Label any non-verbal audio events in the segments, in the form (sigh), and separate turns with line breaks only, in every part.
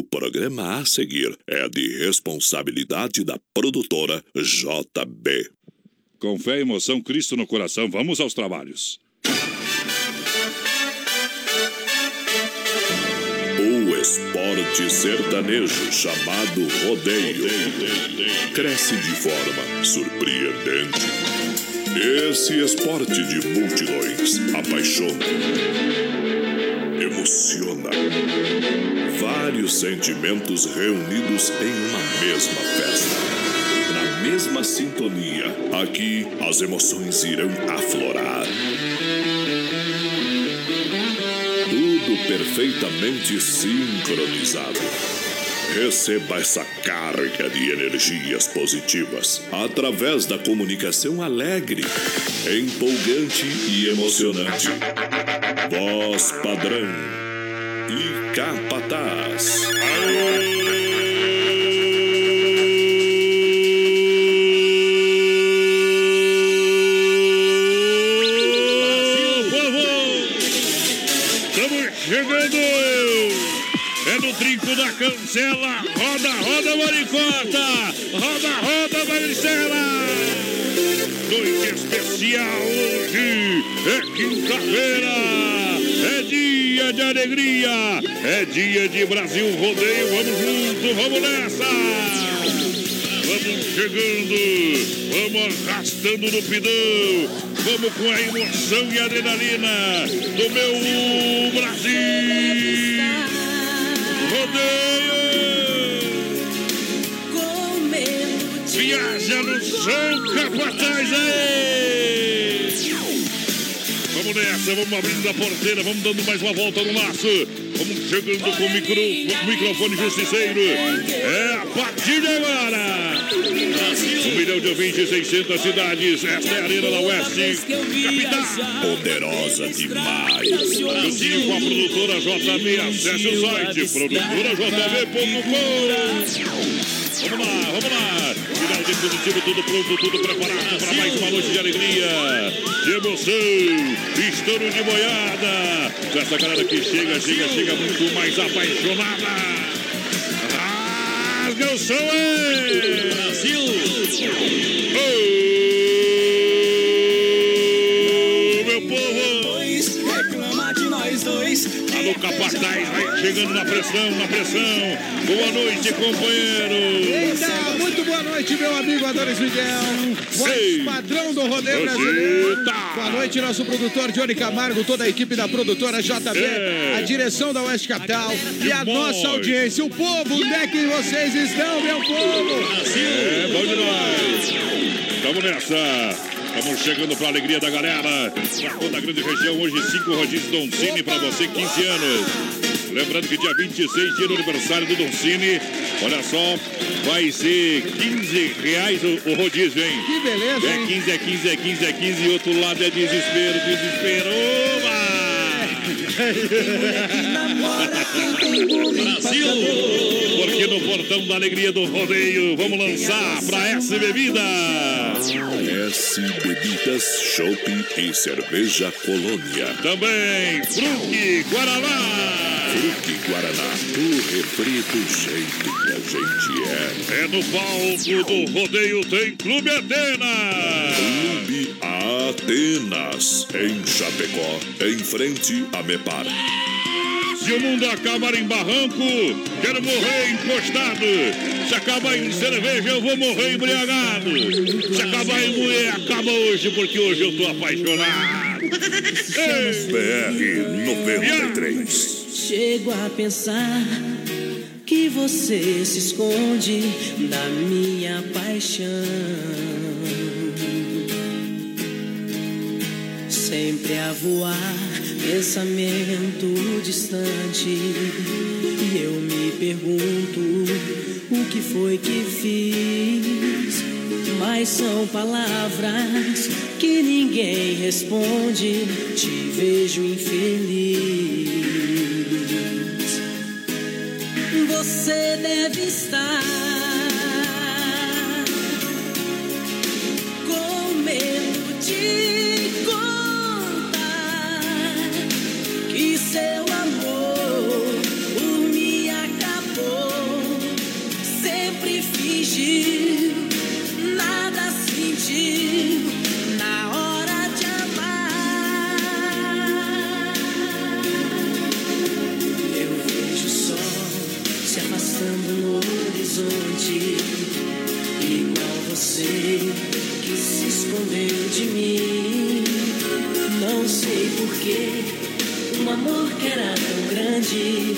O programa a seguir é de responsabilidade da produtora JB.
Com fé e emoção, Cristo no coração, vamos aos trabalhos.
O esporte sertanejo chamado rodeio cresce de forma surpreendente. Esse esporte de multidões apaixona, emociona. Vários sentimentos reunidos em uma mesma festa. Na mesma sintonia, aqui as emoções irão aflorar. Tudo perfeitamente sincronizado. Receba essa carga de energias positivas através da comunicação alegre, empolgante e emocionante. Voz padrão e capataz.
Brasil, povo! Estamos chegando! É no trinco da cancela! Roda, roda, maricota! Roda, roda, maricela! Noite especial hoje! É quinta-feira! É dia de alegria! É dia de Brasil Rodeio! Vamos junto, vamos nessa! Vamos chegando, vamos arrastando no pidão, vamos com a emoção e a adrenalina do meu Brasil! Rodeio! Viaja no som, capataz aí! Vamos nessa, vamos abrindo a porteira, vamos dando mais uma volta no laço. Vamos chegando com o micro, microfone justiceiro. É a partir de agora! Um milhão de ouvintes, 600 cidades. Esta é a Arena da Oeste, capital.
Poderosa demais.
Juntinho com a produtora JB, acesse o site produtorajb.com. Vamos lá, vamos lá. Dispositivo, tudo pronto, tudo preparado para mais uma noite de alegria, de emoção, estouro de boiada. Com essa galera que chega, chega, chega muito mais apaixonada. Rasga o som aí! Brasil! Ô, capataz, vai chegando na pressão, na pressão. Boa noite, companheiro.
Eita, muito boa noite, meu amigo Adonis Miguel. Voz padrão do rodeio brasileiro. Boa noite, nosso produtor Johnny Camargo, toda a equipe da produtora JB,
É.
a direção da Oeste Capital e a nossa audiência. O povo, onde é que vocês estão, meu povo?
É bom demais. Vamos nessa. Estamos chegando para a alegria da galera. Pra toda a grande região, hoje cinco rodízios Doncini para você, 15 anos. Lembrando que dia 26, dia do aniversário do Doncini. Olha só, vai ser 15 reais o, o rodízio, hein?
Que beleza,
É
hein?
15, é 15, é 15, é 15 e outro lado é desespero, desespero. Brasil! Porque no portão da alegria do rodeio, vamos lançar pra S Bebida.
S Bebidas, Chopp e Cerveja Colônia.
Também Fruque Guaraná.
Fruque Guaraná, o refri do jeito que a gente é.
É no palco do rodeio tem Clube Atena.
Clube Atenas, em Chapecó, em frente a Mepar.
Se o mundo acabar em barranco, quero morrer encostado. Se acabar em cerveja, eu vou morrer embriagado. Se acabar em mulher, acaba hoje, porque hoje eu tô apaixonado. (laughs)
BR 93.
Chego a pensar que você se esconde da minha paixão. Sempre a voar, pensamento distante. E eu me pergunto o que foi que fiz. Mas são palavras que ninguém responde. Te vejo infeliz. Você deve estar com medo de contar que seu horizonte, igual você que se escondeu de mim. Não sei porquê, um amor que era tão grande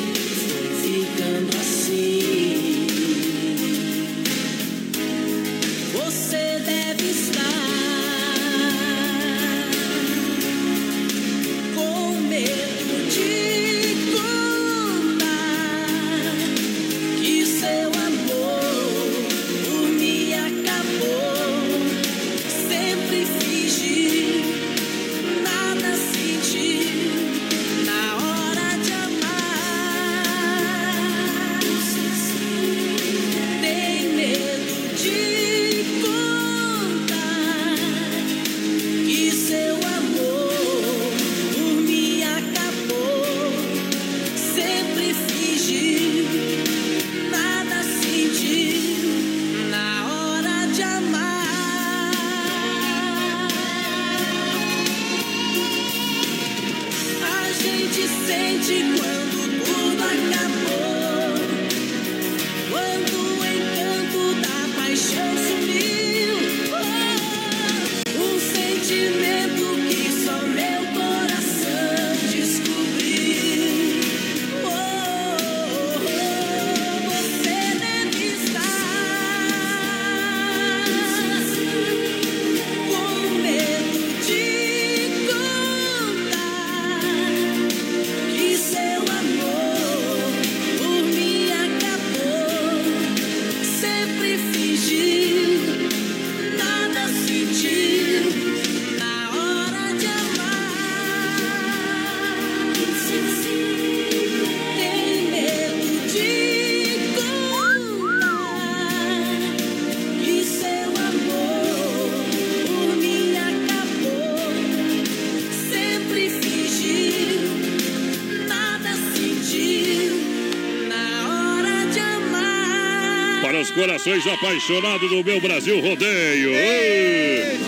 corações apaixonados do meu Brasil Rodeio. Ei,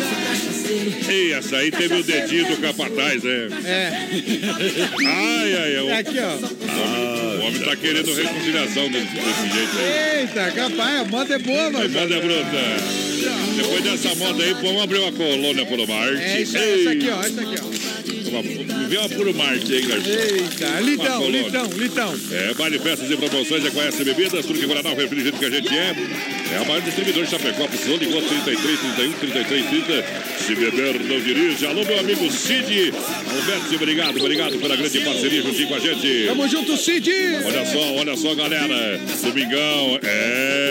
Ei, essa aí teve o dedinho do capataz, né?
É.
Ai, ai, ai.
Aqui, ó.
O homem tá querendo reconciliação desse, desse jeito aí.
Eita, capaz, a moda é boa,
A
mano.
moda é bruta. Depois dessa moda aí, vamos abrir uma colônia por Marte.
É isso essa aqui, ó. Essa aqui, ó.
Uma, uma por Marte aí, garçom.
Eita, litão, litão, litão.
É, vale festas e promoções, é conhece bebidas, tudo que Guaraná, o refrigerante que a gente é. É a maior distribuidor de Chapecó, precisou, ligou 33, 31, 33, 30. Se beber, não dirige. Alô, meu amigo Cid. Alberto, obrigado, obrigado pela grande parceria juntinho com a gente.
Tamo junto, Cid.
Olha só, olha só, galera. Domingão, é.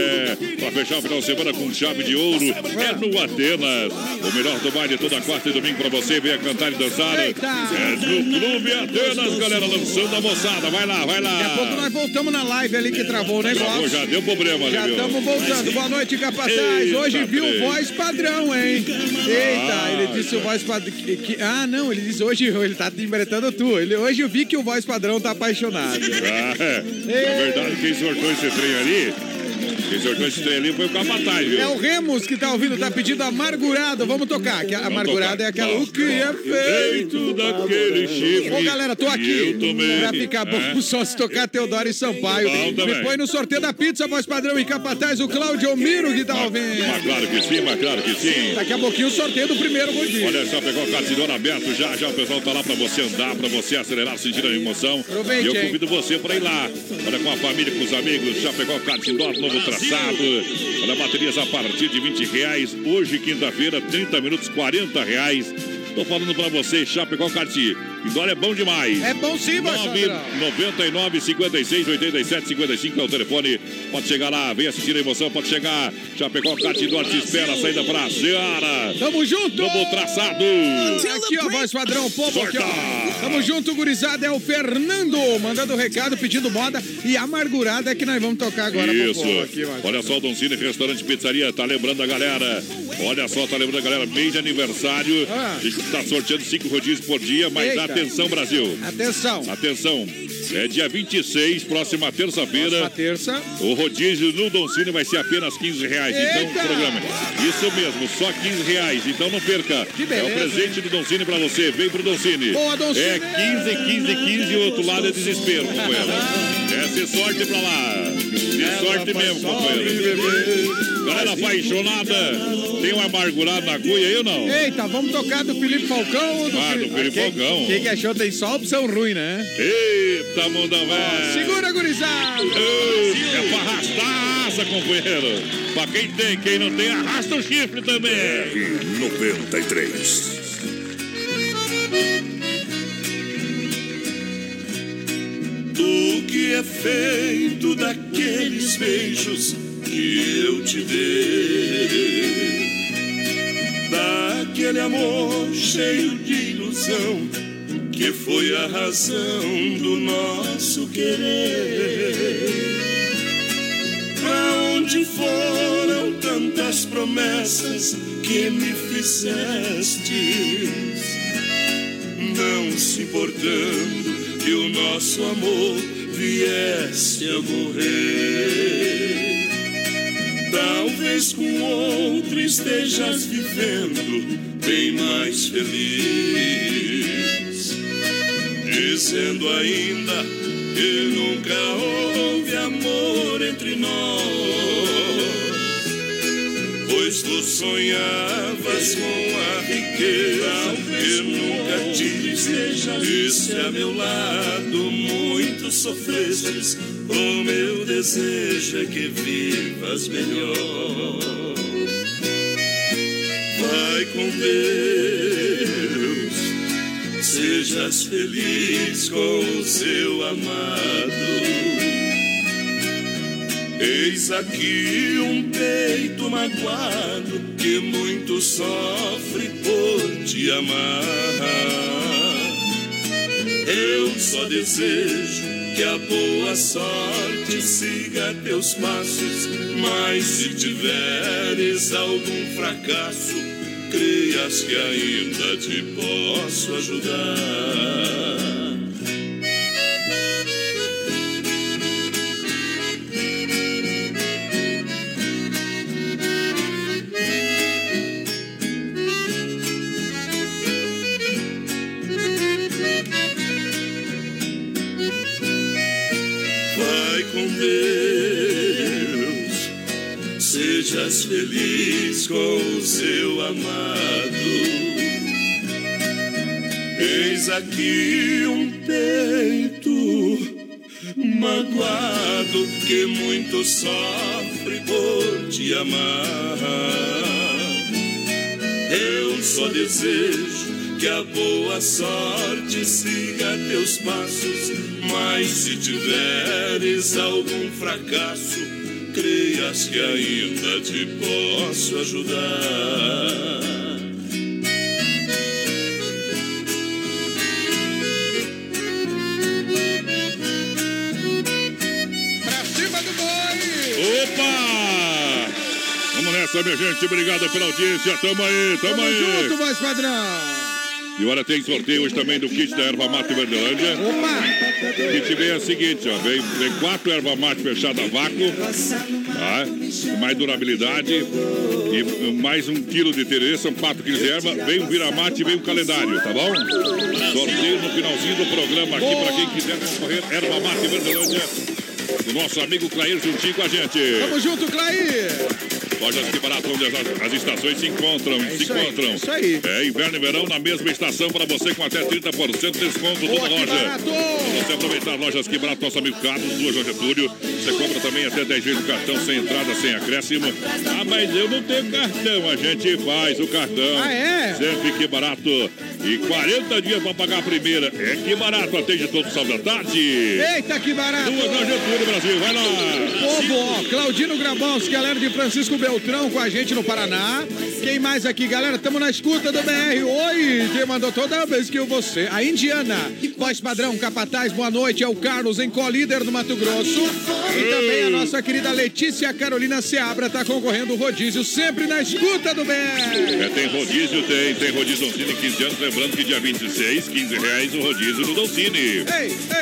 Pra fechar o final de semana com chave de ouro, é no Atenas. O melhor do baile toda quarta e domingo pra você. Venha cantar e dançar.
Eita.
É no Clube Atenas, galera, lançando a moçada. Vai lá, vai lá.
Daqui a pouco nós voltamos na live ali que travou o
Travou,
negócio.
já deu problema,
Já estamos voltando. Boa noite, capataz.
Eita,
Hoje viu
trem.
voz padrão, hein? Eita,
Ah,
ele disse o voz padrão. Ah, não, ele disse hoje, ele tá interpretando tu. Ele, hoje eu vi que o voz padrão tá apaixonado.
Ah, é. Na verdade, quem sortou esse trem ali, esse trem ali foi o Capataz, viu?
É o Remus que tá ouvindo, tá pedindo amargurado. Vamos tocar. Que a amargurada é aquela. O que é feito.
Daquele chifre.
Ô, galera, tô aqui. Pra ficar bom
É. (laughs)
só se tocar Teodoro e Sampaio.
Também.
Depois no sorteio da pizza, voz padrão e capataz, o Cláudio Miro que tá ouvindo.
mas claro que sim, mas claro que sim.
Daqui a pouquinho o sorteio do primeiro bom dia.
Olha só, pegou o cartidor aberto já, já o pessoal tá lá pra você andar, pra você acelerar, sentir a emoção.
Aproveite,
E eu
hein?
convido você pra ir lá. Olha, com a família, com os amigos, já pegou o cartidor, novo traçado. Olha, baterias a partir de 20 reais. Hoje, quinta-feira, 30 minutos, 40 reais. Tô falando pra você, Chapecó Cartier. Indoor é bom demais.
É bom sim, voz
9,
padrão.
99 56 87 55 é o telefone. Pode chegar lá, venha assistir a emoção, pode chegar. Chapecó Cartidor te espera, saída pra Seara.
Tamo junto!
Novo traçado.
Aqui, ó, voz padrão, povo aqui, ó. Tamo junto, gurizada. É o Fernando mandando recado, pedindo moda. E amargurada é que nós vamos tocar agora
Isso.
povo aqui,
Olha só, o Don Cine Restaurante Pizzaria tá lembrando a galera. Olha só, tá lembrando a galera. Mês de aniversário.
Ah.
A gente tá sorteando cinco rodízios por dia, mas
Eita.
atenção, Brasil.
Atenção.
Atenção. É dia 26, próxima terça-feira.
terça.
O rodízio no Don Cine vai ser apenas 15 reais. Então,
Eita!
programa. Isso mesmo, só 15 reais. Então não perca.
Que
é
beleza,
o presente do Don Cine pra você. Vem pro Don Cine.
Boa, Don
É
Cine!
15, 15, 15 e o outro lado é desespero, (laughs) companheiro. É, se sorte pra lá. Se sorte mesmo, companheiro. Galera apaixonada, tem um amargurado na cuia aí ou não?
Eita, vamos tocar do Felipe Falcão ou do
Ah, do Felipe
Quem-
Falcão.
Quem que achou tem só opção ruim, né?
Eita, mundão velho.
Segura, gurizada!
É pra arrastar a asa, companheiro. Pra quem tem, quem não tem, arrasta o chifre também.
93.
Do que é feito daqueles beijos que eu te dei? Daquele amor cheio de ilusão que foi a razão do nosso querer. Pra onde foram tantas promessas que me fizestes? não se importando que o nosso amor viesse a morrer. Talvez com outro estejas vivendo bem mais feliz, dizendo ainda que nunca houve amor entre nós. Pois tu sonhavas com a riqueza que nunca tive. E a meu lado muito sofrestes, o meu desejo é que vivas melhor. Com Deus, sejas feliz com o seu amado. Eis aqui um peito magoado que muito sofre por te amar. Eu só desejo que a boa sorte siga teus passos, mas se tiveres algum fracasso, creias que ainda te posso ajudar. Sejas feliz com o seu amado. Eis aqui um peito magoado que muito sofre por te amar. Eu só desejo que a boa sorte siga teus passos, mas se tiveres algum fracasso, creias que ainda te posso ajudar.
Pra cima do boi!
Opa! Vamos nessa, minha gente. Obrigado pela audiência. Tamo aí, tamo,
Tamo
aí.
junto, voz padrão!
E olha, tem sorteio hoje também do kit da erva mate Verdelândia.
Opa!
O kit vem é o seguinte, ó. Vem, vem quatro erva mate fechada a vácuo. Tá? Com mais durabilidade. E mais um quilo de tererê, são quatro quilos de erva. Vem um viramate e vem um calendário, tá bom? Sorteio no finalzinho do programa aqui para quem quiser concorrer. Erva mate Verdelândia. O nosso amigo Clair juntinho com a gente.
Tamo junto, Clair!
Lojas que barato onde as, as estações se encontram. se
isso aí,
encontram.
é isso aí.
É inverno e verão na mesma estação para você com até 30% de desconto
Boa,
loja.
barato!
Você aproveitar lojas que barato, nosso amigo Carlos, duas João Getúlio. Você compra também até 10 vezes o cartão sem entrada, sem acréscimo. Ah, mas eu não tenho cartão, a gente faz o cartão.
Ah, é?
Sempre que barato. E 40 dias para pagar a primeira. É que barato, atende todo sábado à tarde.
Eita, que barato!
Duas João Getúlio, Brasil, vai lá.
Povo, ó, Claudino Grabowski, galera de Francisco Beltrão com a gente no Paraná. Quem mais aqui, galera? Estamos na escuta do BR. Oi, quem mandou toda vez que eu você. A Indiana, voz padrão, capataz, boa noite. É o Carlos, em colíder do Mato Grosso. E também a nossa querida Letícia Carolina Seabra tá concorrendo o rodízio, sempre na escuta do BR.
É, tem rodízio, tem, tem rodízio Doncini 15 anos. Lembrando que dia 26, 15 reais o rodízio do Doncini.
Ei,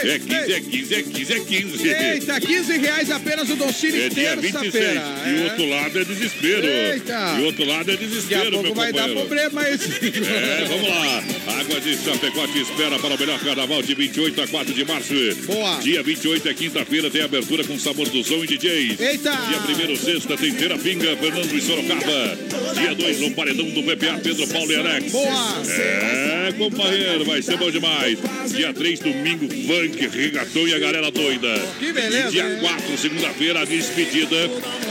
ei,
É 15,
ei.
é 15, é 15, é 15.
Eita, 15 reais apenas o Doncini
É dia 26.
terça-feira.
E o
É.
outro lado é desespero.
Eita.
E o outro lado é desespero, meu
vai dar
companheiro.
problema esse.
É, vamos lá. Água de Chapecó te espera para o melhor carnaval de 28 a 4 de março.
Boa.
Dia 28 é quinta-feira, tem abertura com sabor do som e DJs.
Eita.
Dia 1 sexta, tem Teira Pinga, Fernando e Sorocaba. Dia 2, no paredão do PPA, Pedro Paulo e Alex.
Boa.
É, companheiro, vai ser bom demais. Dia 3, domingo, funk, regatão e a galera doida.
Que beleza,
E dia
hein?
4, segunda-feira, a despedida.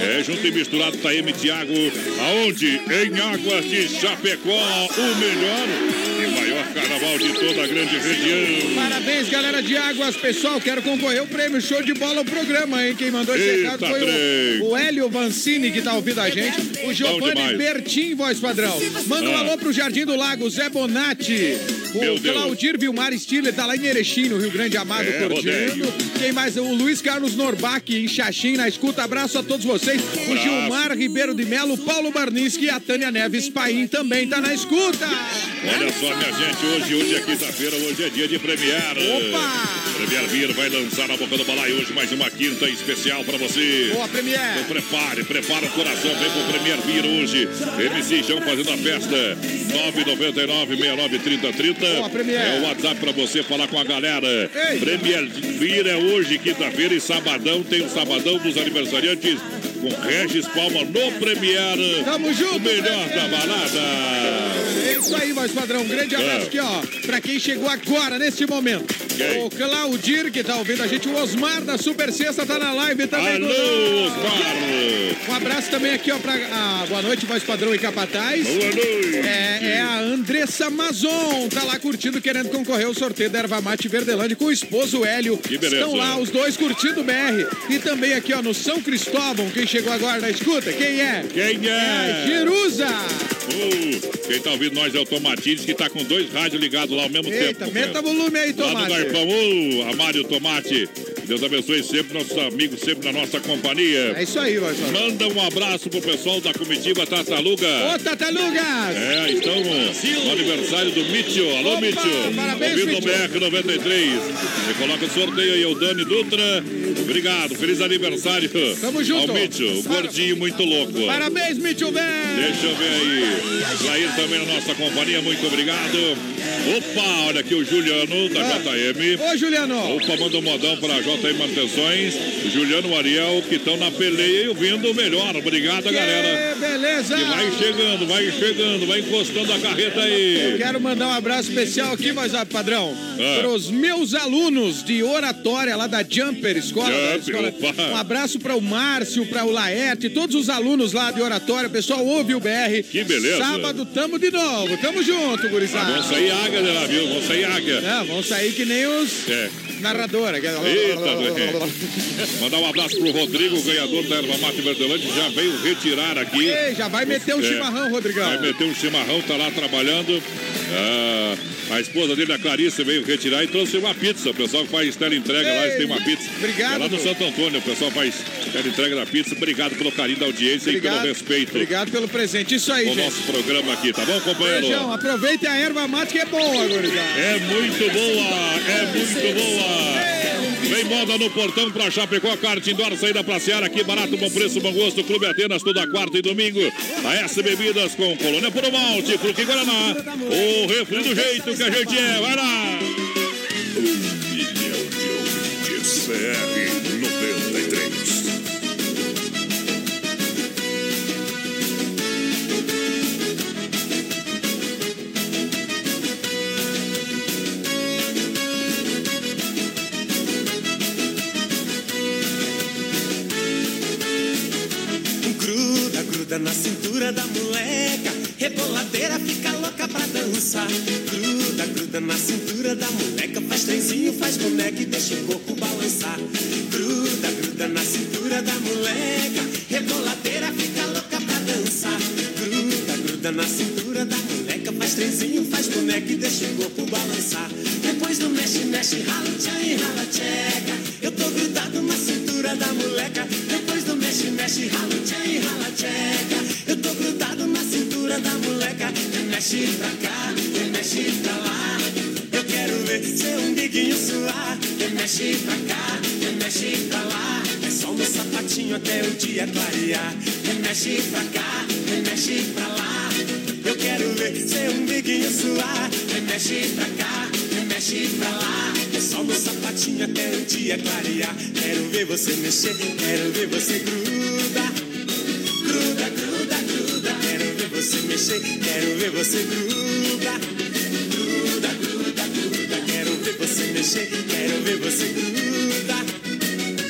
É, junto e misturado, Taeme Thiago. Aonde? Em Águas de Chapecó, o melhor maior carnaval de toda a grande região.
Parabéns, galera de Águas. Pessoal, quero concorrer o prêmio Show de Bola ao programa, hein? Quem mandou esse recado foi
trem.
o, o Hélio Vancini, que tá ouvindo a gente. O Giovanni. Bertin, voz padrão. Manda um
Ah.
alô pro Jardim do Lago, Zé Bonatti. O. Claudir Vilmar Stiller tá lá em Erechim, no Rio Grande Amado,
É,
curtindo.
rodeio.
Quem mais? O Luiz Carlos Norbach, em Xaxim, na escuta. Abraço a todos vocês. O. Gilmar Ribeiro de Melo, Paulo Barniski e a Tânia Neves Paim também tá na escuta.
Olha só, minha gente, hoje, hoje é quinta-feira, hoje é dia de Premiere.
Opa!
Premier Beer vai lançar na boca do balaio hoje mais uma quinta especial pra você.
Boa, Premier.
Então prepare, prepara o coração, vem pro Premier Beer hoje. MC João fazendo a festa. 999 69 30 30.
Boa, Premier.
É o WhatsApp pra você falar com a galera.
Ei.
Premier Beer é hoje, quinta-feira, e sabadão tem o sabadão dos aniversariantes com Regis Palma no Premier.
Tamo junto,
O melhor da balada.
É isso aí, voz padrão. Um grande abraço
É.
aqui, ó, pra quem chegou agora, neste momento.
Quem?
O Claudir, que tá ouvindo a gente, o Osmar da Super Sexta tá na live também.
Alô,
conosco.
Osmar.
Um abraço também aqui, ó, pra. ah, boa noite, voz padrão e capataz.
Boa noite.
É, é a Andressa Mazon, tá lá curtindo, querendo concorrer ao sorteio da Erva Mate Verdelândia com o esposo Hélio.
Que beleza.
Estão lá os dois curtindo o BR. E também aqui, ó, no São Cristóvão, quem chegou agora na escuta, quem é?
Quem
É
é?
Jerusa!
Oh, quem tá ouvindo nós é o Tomatines, que tá com dois rádios ligados lá ao mesmo
Eita,
tempo.
meta
companheiro.
volume aí,
Lá no
Tomate.
Garpão, ô, Amário Tomate. Deus abençoe sempre nossos amigos, sempre na nossa companhia.
É isso aí, padrão.
Manda um abraço pro pessoal da comitiva Tartaruga.
Ô, Tatalugas!
É, estão no aniversário do Mitio. Alô,
Opa,
Mitio.
parabéns,
Ouvindo o
Mitio.
BR 93. Você coloca o sorteio aí, o Dani Dutra. Obrigado, feliz aniversário.
Tamo junto.
Ao Mitio, o gordinho muito louco.
Parabéns, Mitchell Ben!
Deixa eu ver aí. Jair também na nossa companhia, muito obrigado. Opa, olha aqui o Juliano da
Ah.
JM.
Ô, Juliano!
Opa, manda um modão para a JM Manutenções. Juliano Ariel que estão na peleia e ouvindo o melhor. Obrigado, galera.
Que beleza!
Que vai chegando, vai chegando, vai encostando a carreta aí.
Quero mandar um abraço especial aqui, mas ah, padrão,
Ah.
para os meus alunos de oratória lá da Jumper Escola. da
Jumper,
escola. Um abraço para o Márcio, para o Laerte, todos os alunos lá de oratória. Pessoal, ouve o BR.
Que beleza.
Sábado tamo de novo. Tamo junto, gurizada.
Vamos sair águia lá, viu? Vamos sair águia.
É, vamos sair que nem os
É.
narradores.
Eita, (laughs) Mandar um abraço pro Rodrigo, ganhador da Erva Mate Verdelândia, já veio retirar aqui.
Ei, já vai meter um
É.
chimarrão, Rodrigão.
Vai meter um chimarrão, tá lá trabalhando. Ah, a esposa dele, a Clarice, veio retirar e trouxe uma pizza. O pessoal que faz tela entrega lá, eles têm uma pizza.
Obrigado,
É lá no. Santo Antônio, o pessoal faz tela entrega da pizza. Obrigado pelo carinho da audiência e pelo respeito
Obrigado pelo presente. Isso aí,
ao
gente.
nosso programa aqui, tá bom, companheiro?
Beijão, aproveita a erva mate que é boa, gurizada.
É muito boa, é muito boa. Vem moda no portão pra Chapecó, kart indoor, saída pra Seara, aqui barato, bom preço, bom gosto, Clube Atenas, toda quarta e domingo. A S Bebidas com Colônia Puro Malte, Fruque Guaraná, o refri do jeito que a gente é, vai lá. Um milhão de ouvintes, CR 93.
Gruda, gruda na cintura da moleca. Reboladeira fica moleca pra dançar. Gruda, gruda na cintura da moleca, faz trenzinho, faz boneca e deixa o corpo balançar. Gruda, gruda na cintura da moleca, reboladeira fica louca pra dançar. Gruda, gruda na cintura da moleca, faz trenzinho, faz boneca e deixa o corpo balançar. Depois do mexe, mexe, rala tchan e rala tcheca. Eu tô grudado na cintura da moleca. Depois do mexe, mexe, rala tchan e rala tcheca. Eu tô grudado na pra cá, mexe pra lá. Eu quero ver seu umbiguinho suar. Mexe pra cá, mexe pra lá. É só no sapatinho até o dia clarear. Mexe pra cá, mexe pra lá. Eu quero ver seu umbiguinho suar. Mexe pra cá, mexe pra lá. É só no sapatinho até o dia clarear. Quero ver você mexer, quero ver você gruda. Mexer, quero ver você gruda. Gruda, gruda, gruda. Quero ver você mexer, quero ver você gruda.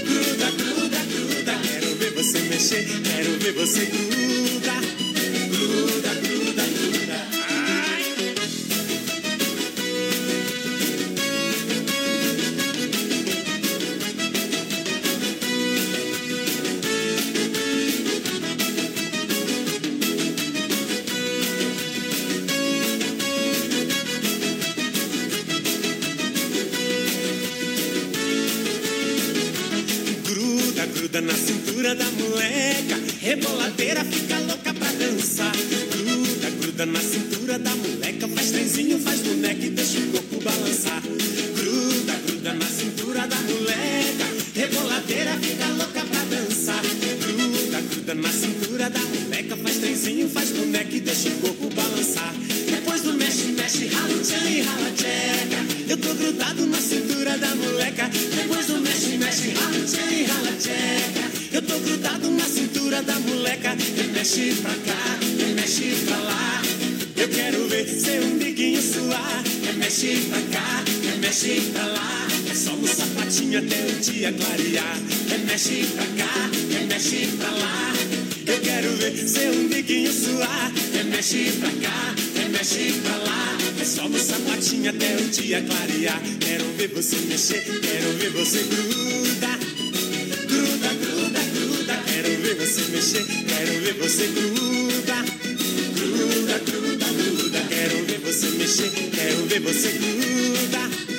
Gruda, gruda, gruda. Quero ver você mexer, quero ver você gruda. Mexe pra lá. É só no sapatinho até o dia clarear. Mexe pra cá, mexe pra lá. Eu quero ver seu umbiguinho suar. Mexe pra cá, mexe pra lá. É só no sapatinho até o dia clarear. Quero ver você mexer, quero ver você gruda. Gruda, gruda, gruda. Quero ver você mexer, quero ver você gruda. Gruda, gruda, gruda. Quero ver você mexer, quero ver você gruda.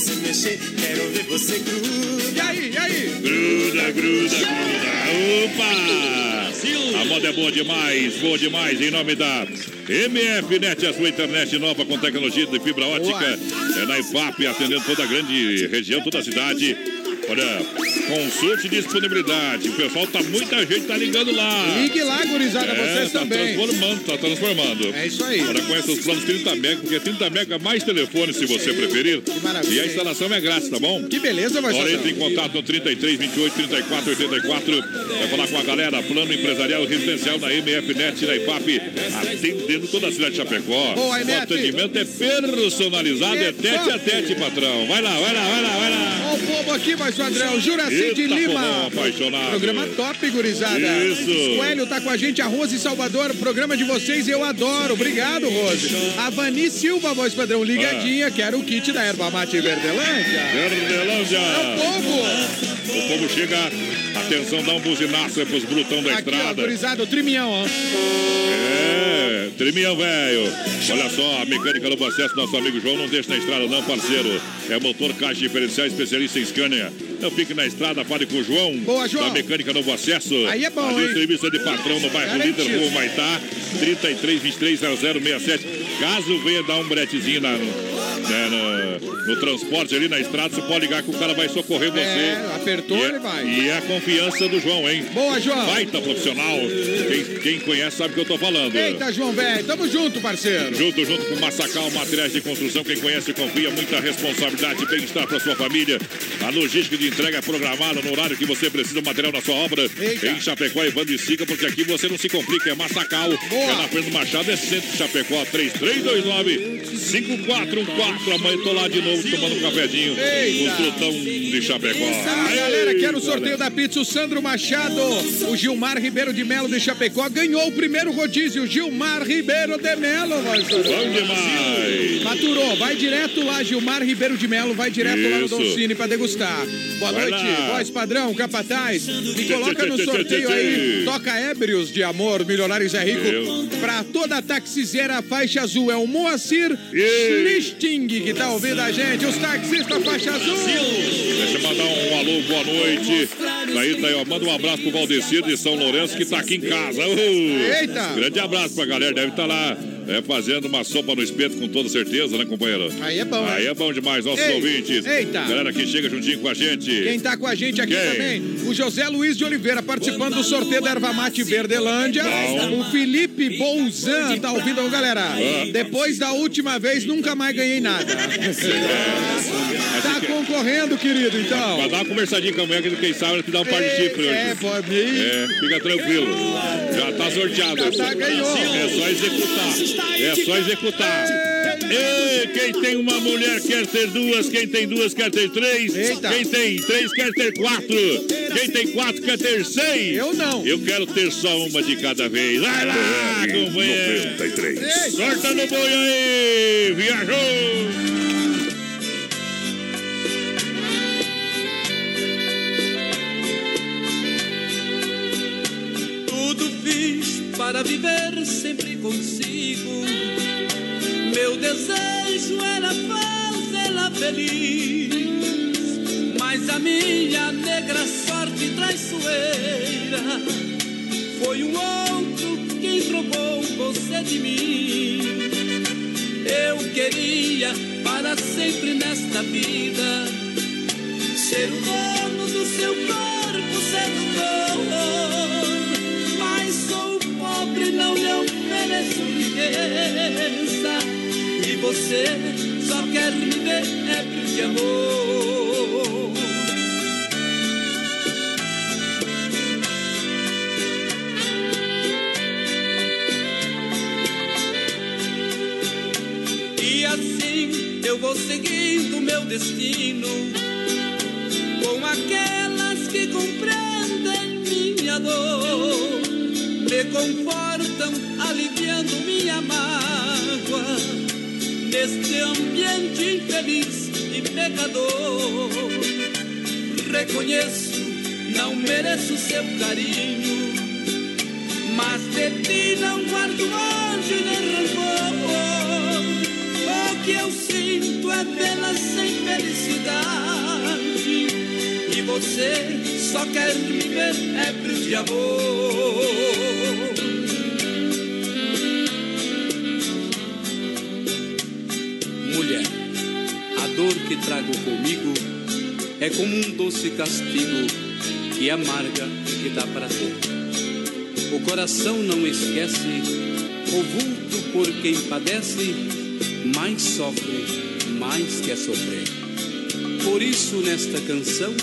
Você mexer, quero ver você gruda.
E aí, e aí?
Gruda, gruda, gruda. Opa! A moda é boa demais, boa demais. Em nome da MF Net, a sua internet nova com tecnologia de fibra ótica. É na IFAP, atendendo toda a grande região, toda a cidade. Olha, consulte disponibilidade. O pessoal tá, muita gente tá ligando lá.
Ligue lá, gurizada,
É,
vocês
tá
também.
transformando, tá transformando.
É isso aí.
Olha, conheça os planos 30 mega, porque 30 mega mais telefone se você preferir.
maravilha.
E a instalação é grátis, tá bom?
Que beleza, vai
Olha, entre em contato no 33 28 34 84. Vai falar com a galera, plano empresarial residencial na MF Net na IPAP, atendendo toda a cidade de Chapecó.
Boa,
o atendimento é personalizado, é tete a tete, patrão. Vai lá, vai lá, vai lá, vai lá.
Olha o povo aqui, vai o André, Juraci de Lima.
apaixonado.
Programa top, gurizada.
Isso.
O Hélio tá com a gente, a Rose Salvador. Programa de vocês eu adoro. Obrigado, Rose. A Vani Silva, voz padrão, ligadinha.
Ah.
Quero o kit da Erva Mate Verdelândia.
Verdelândia.
É o povo.
O povo chega, atenção, dá um buzinaço é pros brutão da
Aqui, ó,
estrada.
gurizada, o trimião, ó.
É, tremião, velho. Olha só, a mecânica no acesso, nosso amigo João, não deixa na estrada, não, parceiro. É motor, caixa diferencial, especialista em Scania. Não fique na estrada, fale com o João.
Boa, João.
Da mecânica Novo Acesso.
Aí é bom,
Ali,
hein?
serviço de patrão no bairro
Garantido.
Líder, Rua Maitá, 33 23 0067. Caso venha dar um bretezinho na, né, no, no, transporte ali na estrada, você pode ligar que o cara vai socorrer é, você.
É, apertou,
e, é,
ele vai.
E é a confiança do João, hein?
Boa, João.
Baita profissional. Quem, quem conhece sabe o que eu tô falando.
Eita, João, velho. Tamo junto, parceiro.
Junto, junto com Massacal Materiais de Construção. Quem conhece, confia. Muita responsabilidade bem-estar para sua família. A logística de entrega é programada no horário que você precisa o material na sua obra.
Eita.
Em Chapecó, Evandro e Sica, porque aqui você não se complica. É Massacal.
Boa.
É na Fernando Machado, é centro Chapecó. 3329 5414 gente, amanhã eu tô lá de novo tomando um cafezinho
Eita.
com de Chapecó.
Aí, galera, quero o sorteio da pizza. O Sandro Machado, o Gilmar Ribeiro de Melo de Chapecó ganhou o primeiro rodízio. Gilmar Ribeiro de Melo.
Bom demais.
Maturou, vai direto lá, Gilmar Ribeiro de Melo, vai direto Isso. lá no Dolcine pra degustar. Boa
vai
noite,
lá.
voz padrão, capataz. Me coloca no sorteio aí. Toca ébrios de amor, milionários é rico.
Eu.
Pra toda a taxizeira, faixa azul é o Moacir Schlichting. Que tá ouvindo a gente. Os taxistas faixa azul.
Deixa eu mandar um alô, boa noite. Tá aí, tá aí, ó. Manda um abraço pro Valdecir de São Lourenço que tá aqui em casa. Uh!
Eita!
Grande abraço pra galera, deve estar lá é, fazendo uma sopa no espeto com toda certeza, né, companheiro?
Aí é bom,
Aí é bom demais, nossos
Ei,
ouvintes.
eita.
Galera que chega juntinho com a gente.
Quem tá com a gente aqui
Quem?
também, o José Luiz de Oliveira, participando do sorteio da Erva Mate Verdelândia.
Bom.
O Felipe Bolzan tá ouvindo, galera. Depois da última vez, nunca mais ganhei nada. Tá concorrendo, querido, então.
Pra dar uma conversadinha com a mulher, que quem sabe te dá um par de chifre hoje.
É, pode
É, fica tranquilo. Já tá sorteado.
Já tá, ganhou.
É só executar. É só executar. Ei, quem tem uma mulher quer ter duas, quem tem duas quer ter três,
Eita.
quem tem três quer ter quatro, quem tem quatro quer ter seis.
Eu não.
Eu quero ter só uma de cada vez. Vai lá, companheiro.
93.
Sorta no boi aí, viajou.
Para viver sempre consigo. Meu desejo era fazê-la feliz. Mas a minha negra sorte traiçoeira foi um outro quem roubou você de mim. Eu queria para sempre nesta vida ser o dono do seu corpo E você só quer me ver ébrio de amor. E assim eu vou seguindo meu destino com aquelas que compreendem minha dor, me confortam, aliviando minha mágoa neste ambiente infeliz e pecador. Reconheço, não mereço seu carinho, mas de ti não guardo ódio nem rancor. O que eu sinto é vê-la sem felicidade. E você só quer me ver ébrio de amor. Que trago comigo é como um doce castigo que amarga e que dá prazer. O coração não esquece, o vulto por quem padece, mais sofre, mais quer sofrer. Por isso, nesta canção,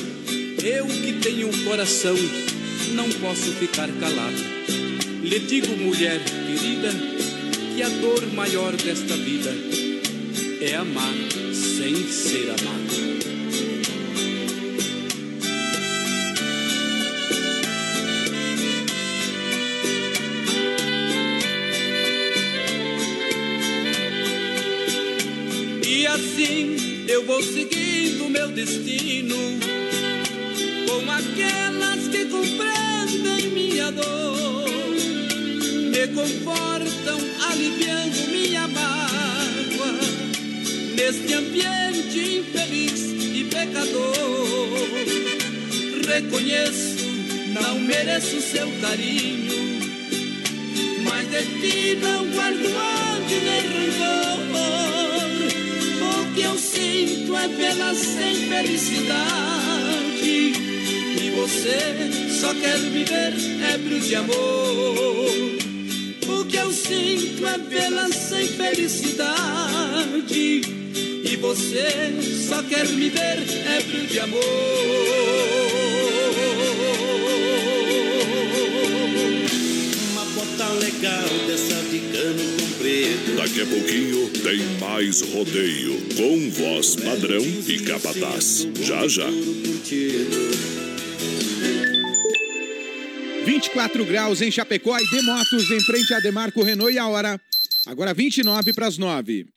eu que tenho um coração, não posso ficar calado. Lhe digo, mulher querida, que a dor maior desta vida é amar sem ser amado. E assim eu vou seguindo meu destino com aquelas que compreendem minha dor, me confortam, aliviando minha neste ambiente infeliz e pecador. Reconheço, não mereço seu carinho, mas de ti não guardo ódio nem rancor. O que eu sinto é vê-la sem felicidade. E você só quer viver ébrio de amor. O que eu sinto é vê-la sem felicidade. Você só quer me ver ébrio de amor.
Uma bota legal dessa de cano comprido.
Daqui a pouquinho tem mais rodeio com voz padrão e capataz. Já já.
24 graus em Chapecó e Demotos em frente a Demarco Renault e a hora. Agora 29 para as 9.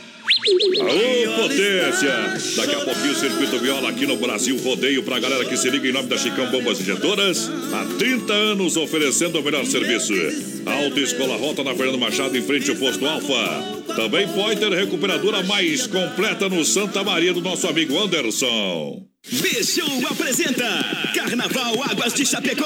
Aô, potência! Daqui a pouquinho o Circuito Viola aqui no Brasil Rodeio pra galera que se liga em nome da Chicão Bombas Injetoras. Há 30 anos oferecendo o melhor serviço. Autoescola Rota na Fernando Machado em frente ao posto Alfa. Também Pointer Recuperadora mais completa no Santa Maria do nosso amigo Anderson.
B-Show apresenta Carnaval Águas de Chapecó.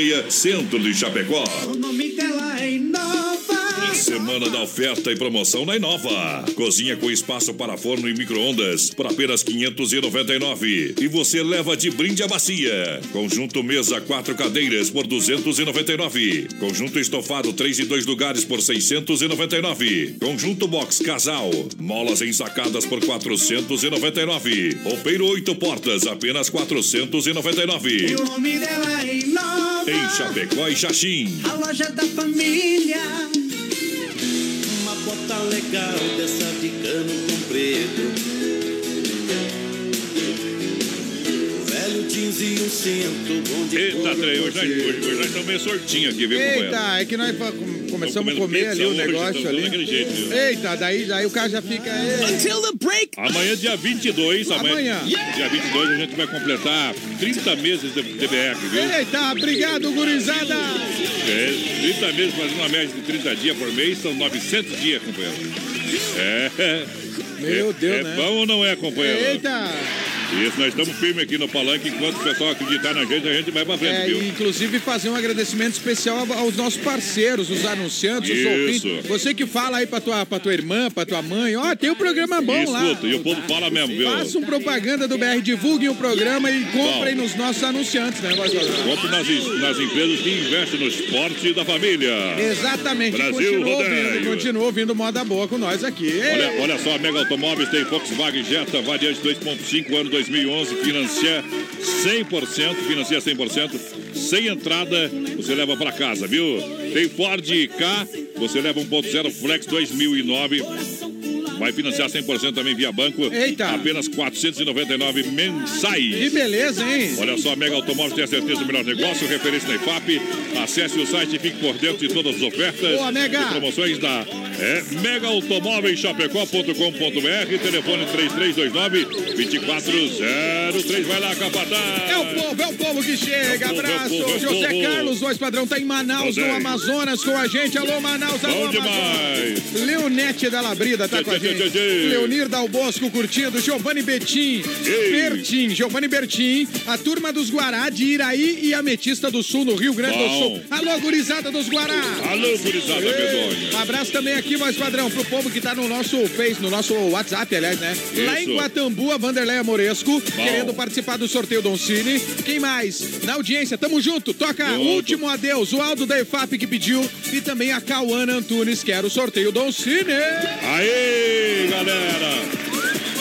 Centro de Chapecó.
O nome dela é Inova.
Semana da oferta e promoção na Inova. Cozinha com espaço para forno e micro-ondas por apenas 599. E você leva de brinde a bacia. Conjunto mesa quatro cadeiras por 299. Conjunto estofado 3 e 2 lugares por 699. Conjunto box casal. Molas ensacadas por 499. Roupeiro oito portas apenas 499.
E o nome dela é Inova.
Em Chapecó e Xaxim.
A loja da família.
Uma bota legal dessa de cano comprido. Velho jeans e um cinto bom de
Eita, trem, hoje, hoje, hoje nós estamos meio sortinho aqui, viu, companheiro?
Eita, é que nós com- começamos a comer
pizza
ali o negócio
estamos
ali.
jeito?
Eita, daí, daí o cara já fica. "Ei".
Until the break.
Amanhã, dia 22, amanhã,
Amanhã.
dia 22, a gente vai completar 30 meses de DBR, viu?
Eita, obrigado, gurizada!
É, 30 meses fazendo uma média de 30 dias por mês, são 900 dias, companheiro. É.
Meu
é,
Deus,
é
né?
bom ou não é, companheiro?
Eita!
Isso, nós estamos firmes aqui no palanque. Enquanto o pessoal acreditar na gente, a gente vai pra frente,
É,
viu?
inclusive fazer um agradecimento especial aos nossos parceiros, os anunciantes, os
Isso.
ouvintes. Você que fala aí pra tua, pra tua irmã, pra tua mãe, ó, tem um programa bom lá.
Escuta, e o povo fala mesmo, viu?
Façam propaganda do BR, divulguem o programa e comprem nos nossos anunciantes, né?
Compre nas, nas empresas que investem no esporte da família.
Exatamente.
Brasil
continua
Rodeio.
ouvindo, continua ouvindo moda boa com nós aqui.
Olha, olha só, a Mega Automóveis tem Volkswagen Jetta variante 2.5 ano 2011, financia 100%, financia 100%, sem entrada, você leva para casa, viu? Tem Ford K, você leva 1.0 Flex 2009, vai financiar 100% também via banco,
Eita.
apenas 499 mensais.
Que beleza, hein?
Olha só, a Mega Automóveis tem a certeza do melhor negócio, referência na IFAP. Acesse o site e fique por dentro de todas as ofertas
Boa, Mega.
e promoções da É megaautomóveischapecó.com.br, telefone 3329-2403. Vai lá, Capataz.
É o povo, é o povo que chega.
É povo, é
Abraço.
povo, é o
José
povo.
Carlos, voz padrão, tá em Manaus,
José.
no Amazonas, com a gente. Alô, Manaus, alô,
Bom
Amazonas.
demais.
Leonete da Labrida tá
Tchê,
com a gente. Leonir Dal Bosco curtindo. Giovanni Betim.
Ei.
Bertim. Giovanni Bertim. A turma dos Guará de Iraí e Ametista do Sul, no Rio Grande do
Bom.
Sul. Alô, gurizada dos Guará.
Alô, gurizada medonha.
Abraço também aqui, voz padrão, pro povo que tá no nosso Face, no nosso WhatsApp, aliás, né? Lá em
Isso.
Guatambu, a Vanderlei Amoresco, querendo participar do sorteio Don Cine. Quem mais? Na audiência, tamo junto. Toca. Último Adeus, o Aldo da EFAP que pediu e também a Cauana Antunes, quer o sorteio Don Cine.
Galera!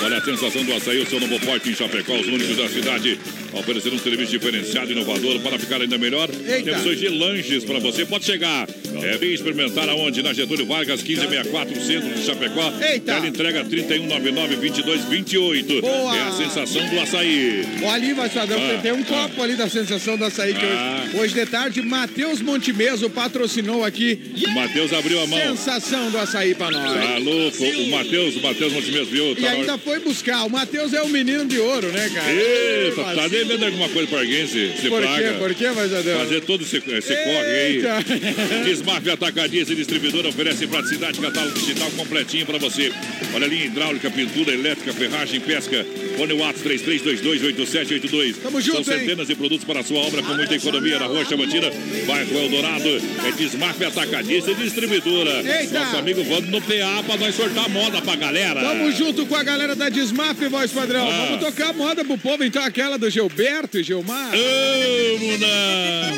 Olha a sensação do açaí, o seu novo forte em Chapecó, os únicos da cidade. Oferecendo um serviço diferenciado e inovador para ficar ainda melhor.
Eita.
Temos hoje lanches para você. Pode chegar. É, vem experimentar aonde? Na Getúlio Vargas, 1564, centro de Chapecó.
Eita.
Ela entrega 3199-2228.
Boa.
É a sensação do açaí.
Olha ali, voz padrão,
Ah,
tem um copo ali da sensação do açaí que
Ah.
hoje, hoje de tarde, Matheus Montemeso patrocinou aqui.
O Matheus abriu a mão.
Sensação do açaí pra nós.
Tá louco. O Matheus, o Matheus Montemez viu.
E
Tá na
ainda foi buscar. O Matheus é o menino de ouro, né, cara?
Eita, tá
Mas-
devendo alguma coisa pra alguém se, se
Por
praga.
quê? Por quê, padrão?
Fazer todo esse, esse corre aí.
Eita. (laughs)
Desmaf Atacadista e Distribuidora oferece praticidade, catálogo digital completinho pra você. Olha ali, hidráulica, pintura, elétrica, ferragem, pesca. Fone Watts 33228782.
Tamo junto,
São
hein?
centenas de produtos para a sua obra com muita economia na Rua Chamantina, bairro Eldorado. É Desmaf Atacadista e Distribuidora.
Eita.
Nosso amigo Vando no PA pra nós sortar moda pra galera.
Tamo junto com a galera da Desmaf, voz padrão.
Ah.
Vamos tocar moda pro povo, então, aquela do Gilberto e Gilmar.
Vamos lá.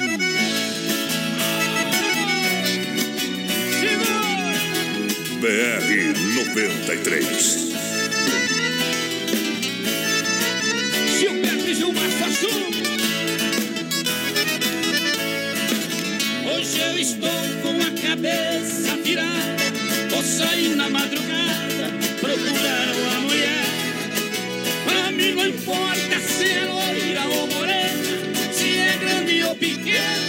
BR 93.
Gilberto e Gilmar Sassu. Hoje eu estou com a cabeça virada. Vou sair na madrugada, procurar uma mulher. Pra mim não importa se é grande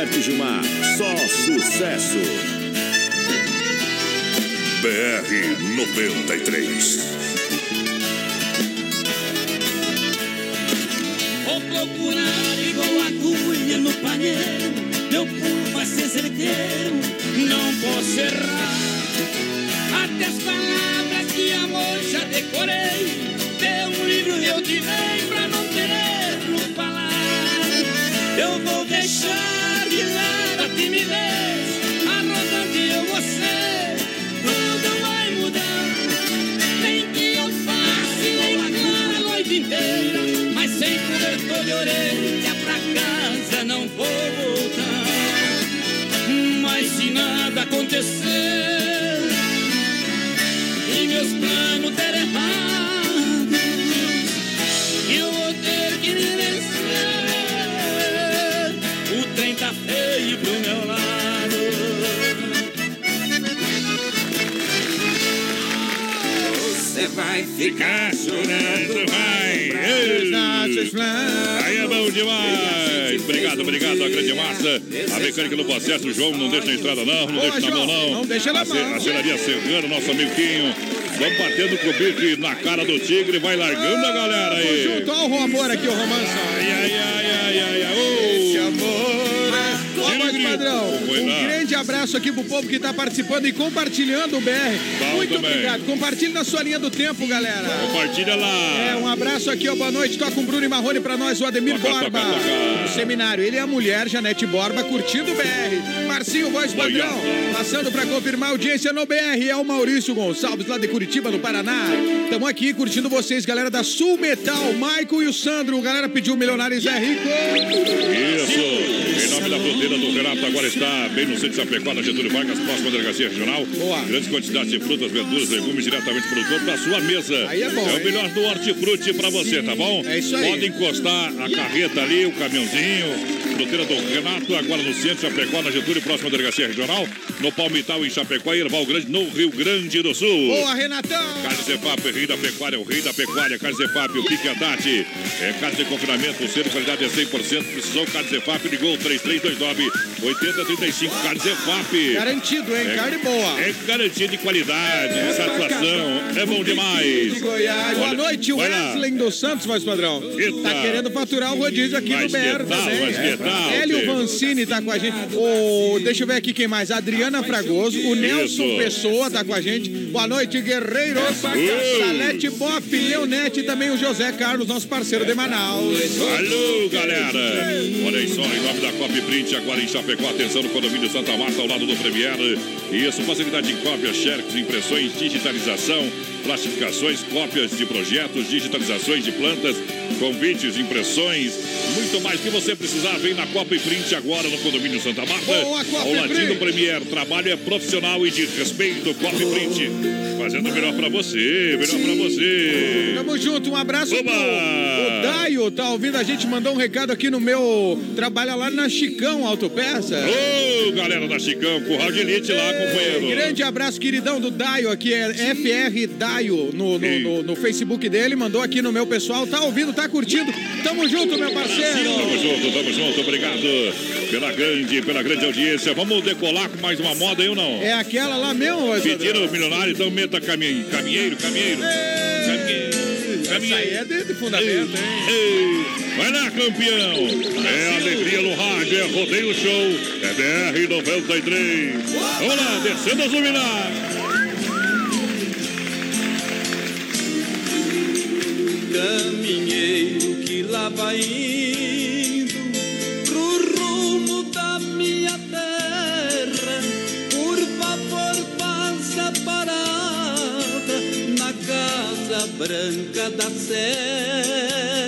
Gilberto e Gilmar, só sucesso.
BR 93.
Vou procurar igual agulha no palheiro. Meu pulo vai ser certeiro, não posso errar. Até as palavras de amor já decorei. Teu livro eu tirei pra timidez. Arrogante eu vou ser, tudo vai mudar. Nem que eu passe nem clara a noite inteira, mas sem cobertor de orelha pra casa não vou voltar. Mas se nada acontecer vai
Ficar chorando, vai. Aí é bom demais. Obrigado, obrigado, a grande massa. A mecânica no processo, o João não deixa na estrada, não. Não deixa na mão, não.
Não deixa na mão.
A Celaria Serrano, nosso amiguinho. Vamos batendo com o bico na cara do tigre. Vai largando a galera aí.
Junto, olha o amor aqui, o romance.
Ai, ai, ai,
abraço aqui pro povo que tá participando e compartilhando o BR.
Bom
Muito
também.
obrigado. Compartilhe na sua linha do tempo, galera.
Compartilha lá.
É, um abraço aqui, ó, boa noite. Toca um Bruno e Marrone pra nós, o Ademir
Toca,
Borba.
toca, toca.
No seminário, ele é a mulher, Janete Borba, curtindo o BR. Marcinho Voz Padrão, passando pra confirmar a audiência no BR. É o Maurício Gonçalves, lá de Curitiba, no Paraná. Tamo aqui curtindo vocês, galera da Sul Metal. Maico e o Sandro, galera pediu o Milionário Zé Rico.
Isso. Da fruteira do Renato, agora está bem no centro de Chapecó, na Getúlio Vargas, próxima delegacia regional.
Boa.
Grandes quantidades de frutas, verduras, legumes diretamente do produtor para sua mesa.
Aí é bom,
É o
hein?
melhor do hortifruti para você, tá bom?
É isso aí.
Pode encostar a carreta ali, o caminhãozinho. Fruteira do Renato, agora no centro de Chapecó, na Getúlio, próxima delegacia regional. No Palmital, em Chapecó e Erval Grande, no Rio Grande do Sul.
Boa, Renatão.
Carne Zefap, rei da pecuária, o rei da pecuária, Carne Zefap, o Pique Atati. É carne de confinamento, o selo de qualidade é 100%. Precisou Carne Zefap, ligou 3329 8035. Carne Zefap.
Garantido, hein?
É-
Carne boa.
É garantia de qualidade, de satisfação. É bom demais.
De Goiás. Boa noite,
lá.
Wesley dos Santos, voz padrão.
Eita.
Tá querendo faturar o rodízio aqui
Mas
no BR também.
mas que tal,
Hélio? Vancini tá com a gente. O, deixa eu ver aqui quem mais. Adriana Fragoso. O Nelson
Isso.
Pessoa tá com a gente. Boa noite, guerreiros.
Uh.
Salete Bop, Leonete e também o José Carlos, nosso parceiro de Manaus.
Alô, galera! Olha só, em nome da Copy Print, agora em Chapecó, atenção no condomínio Santa Marta, ao lado do Premier. Isso, facilidade em cópias, xerox, impressões, digitalização, plastificações, cópias de projetos, digitalizações de plantas, convites, impressões, muito mais que você precisar, vem na Copy Print agora no condomínio Santa Marta.
Boa,
ao ladinho do
Print.
Premier, trabalho é profissional e de respeito, Copy Print, fazendo o melhor pra você, melhor pra você.
Tamo junto, um abraço
Oba!
pro o Daio, tá ouvindo a gente, mandou um recado aqui no meu. Trabalha lá na Chicão Autopeça.
Ô, galera da Chicão, Curral de Elite lá, companheiro.
Grande abraço, queridão do Daio aqui, é FR Daio no, no, no- no Facebook dele, mandou aqui no meu pessoal, tá ouvindo, tá curtindo. Tamo junto, meu parceiro.
Tamo junto, tamo junto, obrigado pela grande, pela grande audiência. Vamos decolar com mais uma moda aí ou não?
É aquela lá mesmo, padrão?
Pediram o milionário, então meta caminheiro, caminheiro. Caminheiro,
Essa aí é de, de fundamento, hein?
Ei, vai lá, campeão! É alegria no rádio, é rodeio show, é BR 93. Vamos lá, descendo as luminárias.
Caminheiro que lá vai indo pro rumo da minha terra, por favor faça parada na casa branca da serra.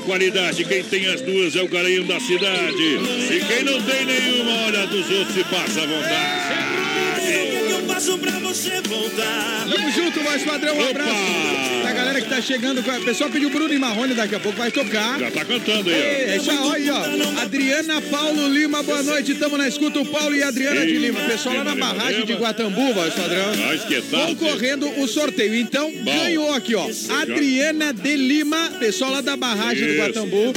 Qualidade, quem tem as duas é o garanhão da cidade. E quem não tem nenhuma, olha dos outros e passa à vontade.
Você voltar.
Tamo junto, voz padrão. Um abraço da galera que tá chegando. O pessoal pediu Bruno e Marrone, daqui a pouco vai tocar.
Já tá cantando aí,
É isso aí, ó. Adriana Paulo Lima, boa noite. Tamo na escuta, o Paulo e a Adriana de Lima. Pessoal lá na
Lima,
barragem de
Lima.
Guatambu, voz padrão.
ó. Mas que tal?
Concorrendo o sorteio. Então, ganhou aqui, ó. Adriana de Lima, pessoal lá da barragem do
Isso.
Guatambu.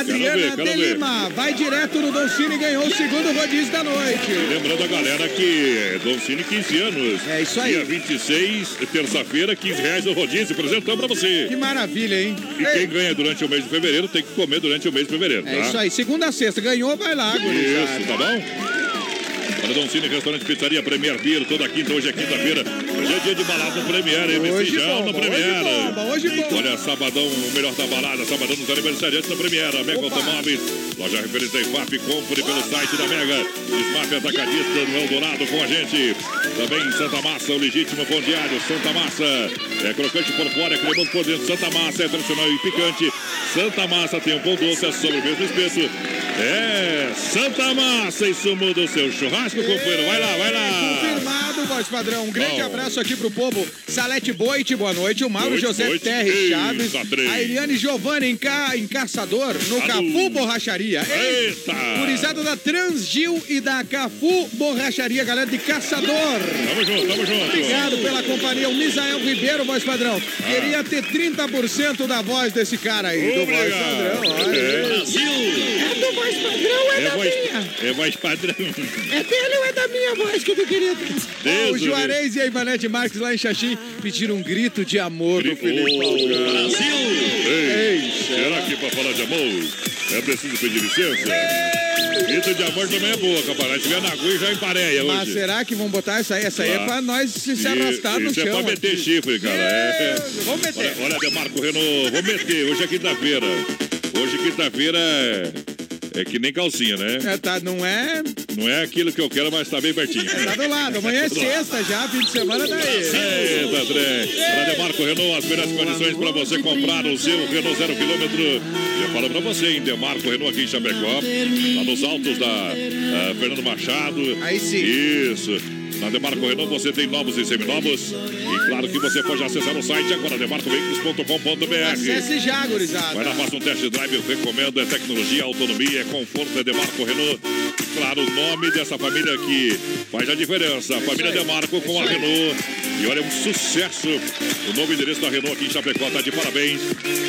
Adriana
ver,
de
ver.
Lima, vai direto no Don Cine e ganhou o segundo rodízio da noite.
Lembrando a galera que Dom Cine 15 anos.
É isso aí.
Dia 26, terça-feira, 15 reais no rodízio. Presentamos pra você.
Que maravilha, hein?
E quem ganha durante o mês de fevereiro tem que comer durante o mês de fevereiro, tá?
É isso aí. Segunda a sexta. Ganhou, vai lá, gurizada.
Isso, tá bom? Para Dom Cine, restaurante Pizzaria Premier Beer, toda quinta, hoje é quinta-feira. Hoje é dia de balada no Premier, hein?
Hoje
Messejão no Premier.
hoje bomba, hoje.
Olha, sabadão, o melhor da balada, sabadão dos aniversariantes na Premier. Mega. Automóveis, loja referência IFAP, compre pelo site da Mega. Smart Atacadista no Eldorado com a gente. Também Santa Massa, o legítimo pão diário, Santa Massa. É crocante por fora, é cremoso por dentro. Santa Massa é tradicional e picante. Santa Massa tem um pão doce, é sobremesa no espesso. É, Santa Massa, isso muda o seu churrasco, companheiro. Vai lá, vai lá.
Confirmado, voz padrão. Um grande
Bom.
abraço aqui pro povo. Salete Boite, boa noite. O Mauro
Noite,
José
noite.
Chaves. A Eliane Giovanni em, ca... em Caçador, no
Alô.
Cafu Borracharia. Ei,
Eita!
Gurizada da Transgil e da Cafu Borracharia, galera de Caçador.
Tamo junto, tamo junto.
Obrigado pela companhia. O Misael Ribeiro, voz padrão.
Ah.
Queria ter 30% da voz desse cara aí. Do voz padrão.
Obrigado.
olha.
É.
É do voz padrão, é,
É
da
voz,
minha.
é voz padrão.
É dele ou é da minha voz que tu queria ter? (laughs) Ó, o Juarez e a Ivanete Marques lá em Xaxim pediram um grito de amor do Felipe Falcão.
Ei, será que pra falar de amor é preciso pedir licença? Grito de amor também é boa, camarada. Se tiver na agulha já empareia
Mas
hoje.
será que vão botar essa aí? Essa aí é
Ah.
pra nós se, se arrastar no
Isso
chão.
é pra meter
aqui.
chifre, cara. É.
Vamos meter.
Olha, olha, Demarco Renault, vou meter. Hoje é quinta-feira. Hoje, quinta-feira, é... é que nem calcinha, né?
É, tá, não é.
Não é aquilo que eu quero, mas tá bem pertinho.
Tá do lado. Amanhã é sexta já, fim de semana tá daí.
Eita, trem. Para Demarco Renault, as melhores condições para você comprar o seu Renault zero quilômetro. Eu falo para você, em Demarco Renault aqui em Chapecó, lá nos altos da ah, Fernando Machado.
Aí sim.
Isso. Na Demarco Renault você tem novos e seminovos. E claro que você pode acessar o site agora, demarcoveículos.com.br.
Acesse já, gurizada.
Vai lá, faça um test drive, eu recomendo. É tecnologia, autonomia, é conforto, é Demarco Renault. Claro, o nome dessa família que faz a diferença. A família Demarco com a Renault. E olha, um sucesso. O novo endereço da Renault aqui em Chapecó tá de parabéns.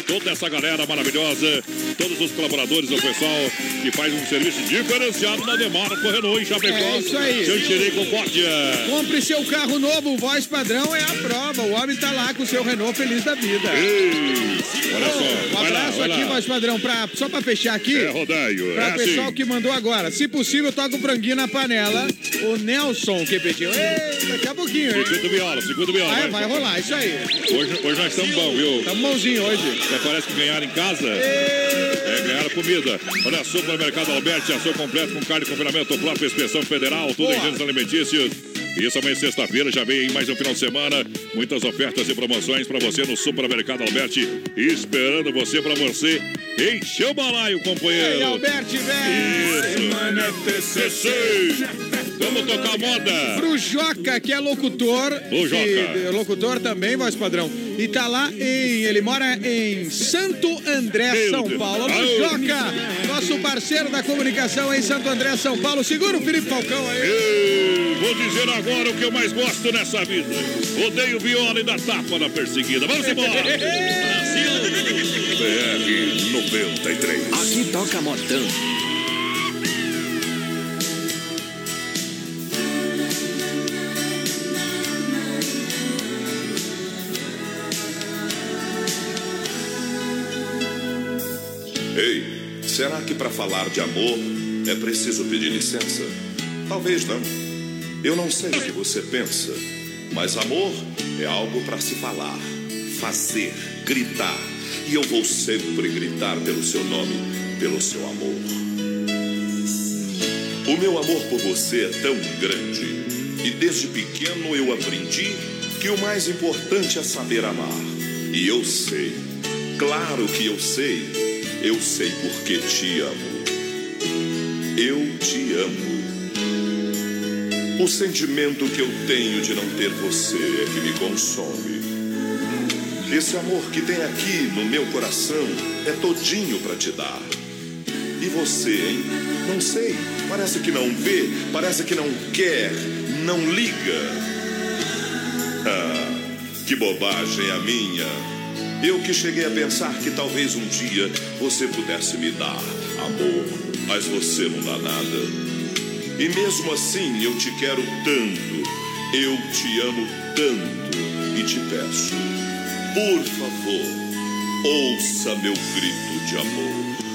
Toda essa galera maravilhosa, todos os colaboradores, o pessoal que faz um serviço diferenciado na Demarco Renault em Chapecó.
É isso aí.
Xerei Concórdia.
Compre seu carro novo, voz padrão é a prova. O homem tá lá com o seu Renault feliz da vida.
Ei, olha só.
Um
lá,
abraço
vai
aqui,
lá.
voz padrão, pra, só pra fechar aqui.
É, Rodaio.
Pra
É
pessoal
assim.
que mandou agora. Se possível, toca o franguinho na panela. O Nelson que pediu. Ei, daqui a pouquinho, hein?
Segunda viola, segunda viola.
Vai, vai rolar, isso aí.
Hoje, hoje nós estamos bons, viu?
Tamo bonzinho hoje.
Até parece que ganharam em casa. É, ganharam comida. Olha, supermercado Alberti, ação completo com carne, confinamento, própria inspeção federal, tudo
Boa.
em gêneros alimentícios. Isso amanhã sexta-feira, já vem aí mais um final de semana. Muitas ofertas e promoções para você no Supermercado Alberti. Esperando você para você Encheu o balaio,
Ei,
companheiro.
Alberto velho.
Semana TCC. Vamos tocar moda.
Pro Joca, que é locutor.
Ô, Joca.
que- é locutor também, voz padrão. E tá lá em. Ele mora em Santo André,
Meu
São
Deus.
Paulo.
Aô.
Joca, nosso parceiro da comunicação em Santo André, São Paulo. Segura o Felipe Falcão aí.
Eu vou dizer agora o que eu mais gosto nessa vida. Odeio viola e da tapa na perseguida. Vamos embora. (laughs)
BR 93.
Aqui toca modão.
Ei, será que para falar de amor é preciso pedir licença? Talvez não. Eu não sei o que você pensa, mas amor é algo para se falar, fazer, gritar. E eu vou sempre gritar pelo seu nome, pelo seu amor. O meu amor por você é tão grande e desde pequeno eu aprendi que o mais importante é saber amar. E eu sei, claro que eu sei, eu sei porque te amo. Eu te amo. O sentimento que eu tenho de não ter você é que me consome. Esse amor que tem aqui no meu coração é todinho para te dar. E você, hein? Não sei. Parece que não vê, parece que não quer, não liga. Ah, que bobagem a minha. Eu que cheguei a pensar que talvez um dia você pudesse me dar amor, mas você não dá nada. E mesmo assim eu te quero tanto, eu te amo tanto e te peço, por favor, ouça meu grito de amor.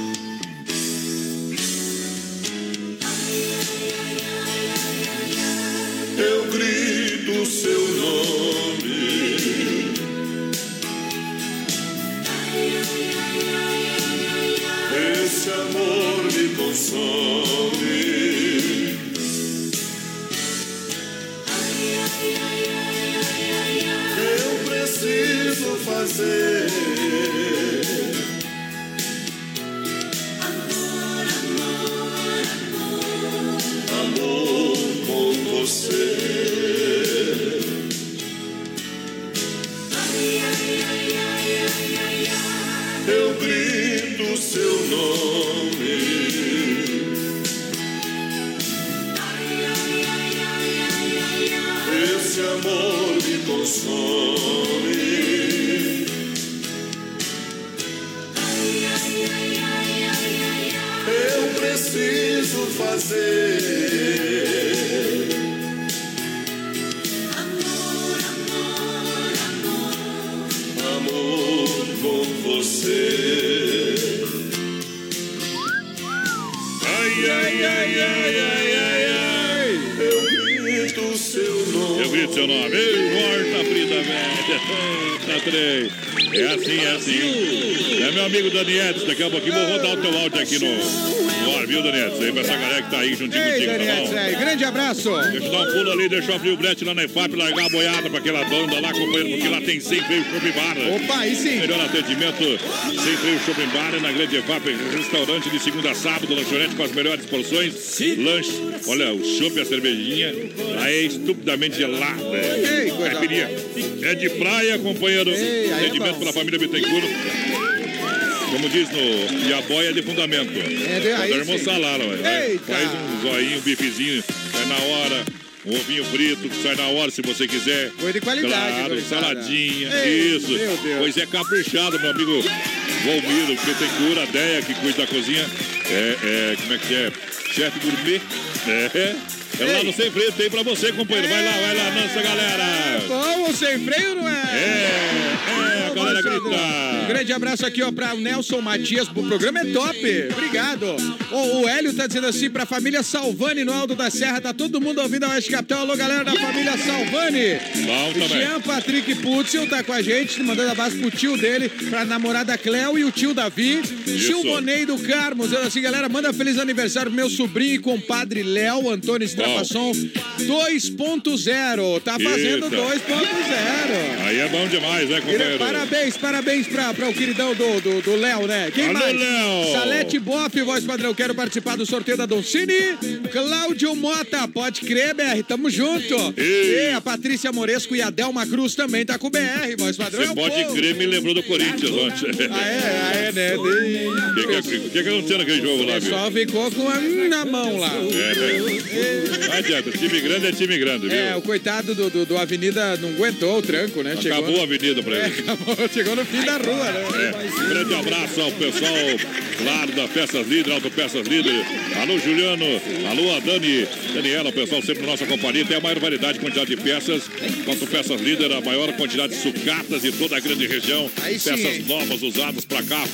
Deixa eu abrir o brete lá na EFAP, largar a boiada pra aquela banda lá, companheiro, porque lá tem sem freio shopping bar.
Opa, aí sim.
Melhor atendimento, sem freio shopping bar, na grande EFAP, restaurante de segunda a sábado, lanchonete com as melhores porções, lanche, olha, o chopp e a cervejinha, lá é estupidamente gelada.
Ei, coisa
Caipirinha. É de praia, companheiro,
Ei, aí é
atendimento
bom.
pela família Bittencourt. Como diz no. E a boia é de fundamento.
É de- aí.
Faz um zoinho, um bifezinho, sai na hora. Um ovinho frito, que sai na hora se você quiser.
Foi de qualidade,
Claro, saladinha.
Ei,
isso.
meu Deus.
Pois é caprichado, meu amigo Volmiro, Bittencourt, a Deia, que cuida da cozinha. É, é, como é que é? Chefe gourmet. É. É lá no Sem Freio, tem pra você, companheiro. Vai lá, vai lá, dança, galera.
Vamos sem freio, não é?
É, é, a galera
Um
grita.
grande abraço aqui, ó, pra o Nelson Matias. O programa é top. Obrigado. O Hélio tá dizendo assim, pra família Salvani no Alto da Serra. Tá todo mundo ouvindo a Oeste Capital. Alô, galera da família Salvani.
Bom também.
Jean Patrick Putzel tá com a gente, mandando abraço pro tio dele, pra namorada Cléo e o tio Davi. Tio Bonei do Carmo, dizendo assim, galera, manda feliz aniversário pro meu sobrinho e compadre Léo, Antônio Strapasson 2.0. Tá fazendo
Eita.
2.0.
Aí é bom demais, né, companheiro?
Parabéns, parabéns pra para o queridão do Léo, né? Quem
Alô,
mais?
Léo.
Salete Bop, voz padrão. Quero participar do sorteio da Doncini. Cláudio Mota, pode crer, BR. Tamo junto.
Ei.
E a Patrícia Moresco e a Delma Cruz também tá com o BR, voz padrão. é
Você
o
pode
povo.
crer, me lembrou do Corinthians ontem.
Ah, é, ah, é, né? (laughs)
O que, que, que, que aconteceu naquele jogo
O
lá, viu?
pessoal ficou com a na mão lá.
É, não adianta, time grande é time grande, viu?
É, o coitado do, do, do Avenida não aguentou o tranco, né?
Acabou a avenida pra
É,
ele. (laughs)
acabou, chegou no fim da rua, né?
É, um grande abraço ao pessoal, claro, da Peças Líder, Auto Peças Líder. Alô, Juliano. Alô, a Dani. Daniela, o pessoal sempre na nossa companhia. Tem a maior variedade, quantidade de peças. Auto Peças Líder, a maior quantidade de sucatas de toda a grande região. Peças novas, usadas pra cá.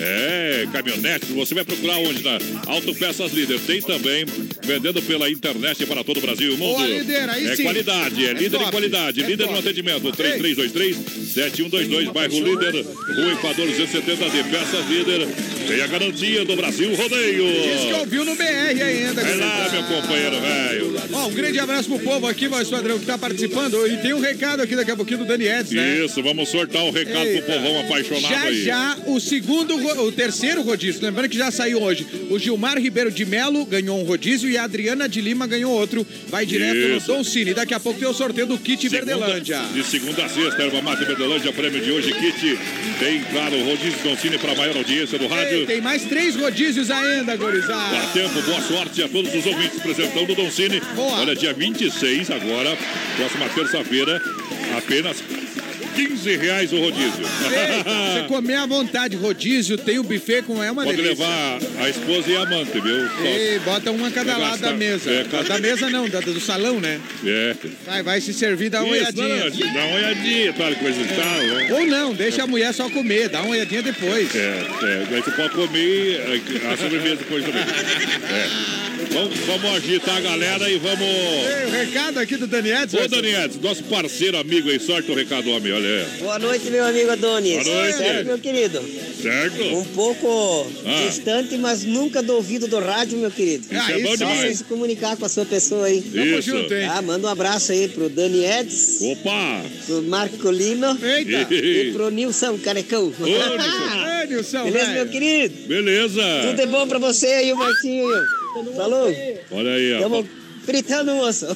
É, caminhonetes. Você vai procurar onde? Na Auto Peças Líder. Tem também, vendendo pela internet para todo o Brasil e o mundo.
Boa, líder, aí
é
sim.
qualidade, é,
É
líder
top,
em qualidade.
é
líder no
top.
atendimento. 3323-7122, bairro Líder, Rua Equador 270D. Peças Líder. Tem a garantia do Brasil Rodeio.
Diz que ouviu no BR ainda.
Vai lá, meu companheiro velho.
Ó, um grande abraço pro povo aqui, voz padrão, que tá participando. E tem um recado aqui daqui a pouquinho do Dani Edson, né?
Isso, vamos sortar o recado
Eita.
pro povão apaixonado
Já
aí.
já o segundo, o terceiro rodízio. Lembrando que já saiu hoje. O Gilmar Ribeiro de Melo ganhou um rodízio e a Adriana de Lima ganhou outro. Vai direto
Isso.
no Dom Cine. Daqui a pouco tem o sorteio do kit Verdelândia.
De segunda a sexta, Erva Mate Verdelândia, prêmio de hoje, kit. Tem, claro, Rodízio Doncini para maior audiência do rádio.
Ei, tem mais três rodízios ainda, gurizada.
Dá tempo, boa sorte a todos os ouvintes apresentando o Don Cine.
Boa.
Olha, dia 26 agora, próxima terça-feira, apenas 15 reais o rodízio.
Ei, Você comer à vontade, rodízio, tem o buffet com é uma
Pode
delícia.
levar a esposa e a amante, viu?
E bota uma a cada lado
gastar-
da mesa.
é,
Da- Da mesa não, da, do salão, né?
É.
Vai, vai se servir, dá uma
Isso,
olhadinha.
não, dá uma olhadinha, tal coisa e tal. né?
Ou não, deixa a mulher só comer, dá uma olhadinha depois.
É, é, daí você pode comer é, a sobremesa depois também. É. Vamos, vamos agitar a galera e vamos.
Ei, o recado aqui do Dani Edson.
Ô, Daniel, nosso parceiro amigo aí, sorte o recado, homem, olha
Boa noite, meu amigo Adonis.
Boa noite.
Certo, meu querido?
Certo?
Um pouco
Ah.
distante, mas nunca do ouvido do rádio, meu querido.
Isso é bom
Só
demais.
você se comunicar com a sua pessoa aí.
Tamo Isso. junto, hein?
Ah, manda um abraço aí pro Dani Eds,
Opa!
pro Marco Lima
Eita.
e pro Nilson Carecão. (laughs)
Ei, Nilson,
Beleza,
velho.
meu querido?
Beleza!
Tudo é bom pra você aí, o Marcinho. Falou?
Olha aí, ó.
Tamo fritando, moço.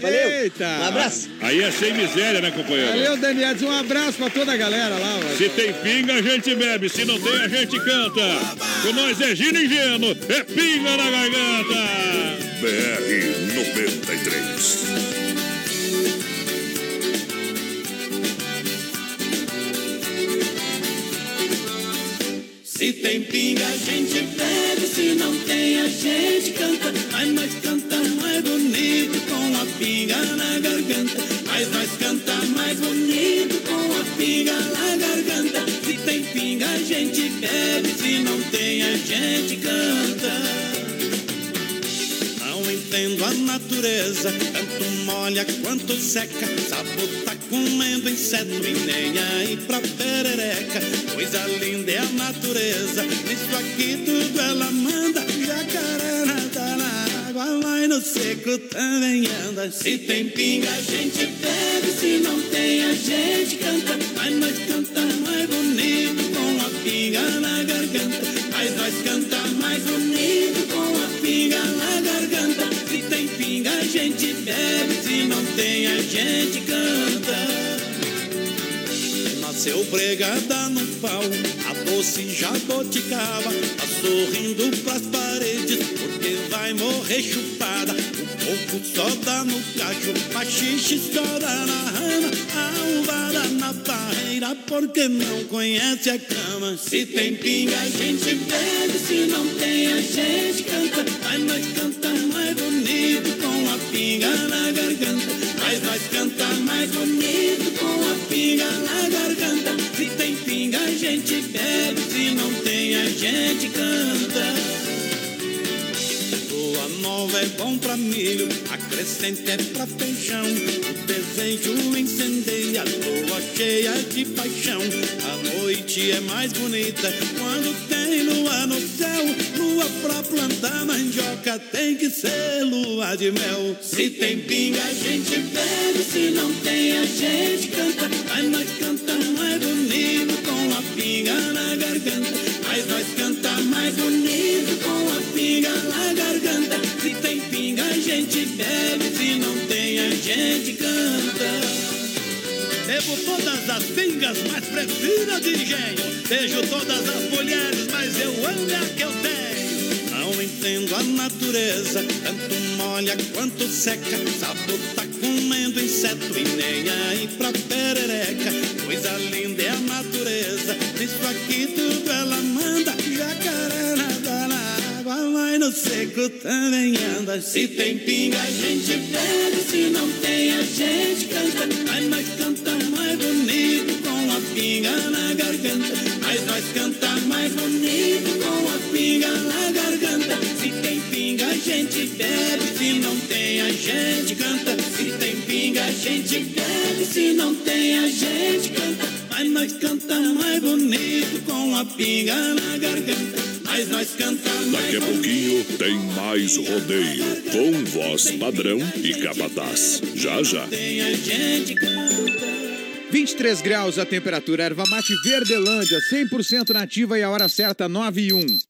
Valeu.
Eita.
Um abraço.
Aí é sem miséria, né, companheiro?
Valeu, Dani Edson. Um abraço pra toda a galera lá. mano.
Se tem pinga, a gente bebe. Se não tem, a gente canta. Com nós é giro ingênuo. É pinga na garganta.
BR 93.
Se tem pinga, a gente bebe. Se não tem, a gente canta. Mas nós canta mais bonito com a pinga na garganta. Mas nós canta mais bonito com a pinga na garganta. Se tem pinga, a gente bebe. Se não tem, a gente canta.
Entendo a natureza, tanto molha quanto seca. Sapo tá comendo inseto e nem aí pra perereca. Coisa linda é a natureza, nisso aqui tudo ela manda. Jacaré nada na água, mas no seco também anda.
Se tem pinga, a gente bebe. Se não tem, a gente canta. Mas nós canta mais bonito com a pinga na garganta. Mas nós canta mais bonito com a pinga na garganta. Pinga, a gente bebe. Se não tem, a gente canta.
Nasceu bregada no pau, a doce jaboticaba, tá sorrindo pras paredes, porque vai morrer chupada. O coco só dá no cacho, machixe só dá na rama, a uvada na barreira, porque não conhece a cama.
Se tem pinga, a gente bebe. Se não tem, a gente canta. Mas nós canta mais bonito com a pinga na garganta. Mas nós canta mais bonito com a pinga na garganta. Se tem pinga, a gente bebe. Se não tem, a gente canta.
Lua nova é bom pra milho, acrescente é pra feijão. O desejo incendeia, lua cheia de paixão. A noite é mais bonita quando lua no céu. Lua pra plantar mandioca tem que ser lua de mel.
Se tem pinga, a gente bebe. Se não tem, a gente canta.
Mas nós canta mais bonito com a pinga na garganta.
Mas nós canta mais bonito com a pinga na garganta.
Se tem pinga, a gente bebe. Se não tem, a gente canta. Bebo todas as pingas, mas prefiro a de engenho. Beijo todas as mulheres, mas eu amo a que eu tenho. Não entendo a natureza, tanto molha quanto seca. Sapo tá comendo inseto e nem aí pra perereca. Coisa linda é a natureza, isso aqui tudo ela manda. Jacaré mas no seco também anda.
Se tem pinga, a gente bebe. Se não tem, a gente canta.
Mas nós canta mais bonito com a pinga na garganta.
Mas nós canta mais bonito com a pinga na garganta.
Se tem pinga, a gente bebe. Se não tem, a gente canta.
Se tem pinga, a gente bebe. Se não tem, a gente canta.
Mas nós canta mais bonito com a pinga na garganta.
Mas nós canta mais
Daqui a pouquinho tem mais rodeio com voz padrão e capataz. Já já.
Tem a gente canta.
23 graus a temperatura, erva mate Verdelândia, 100% nativa e a hora certa 9 e 1.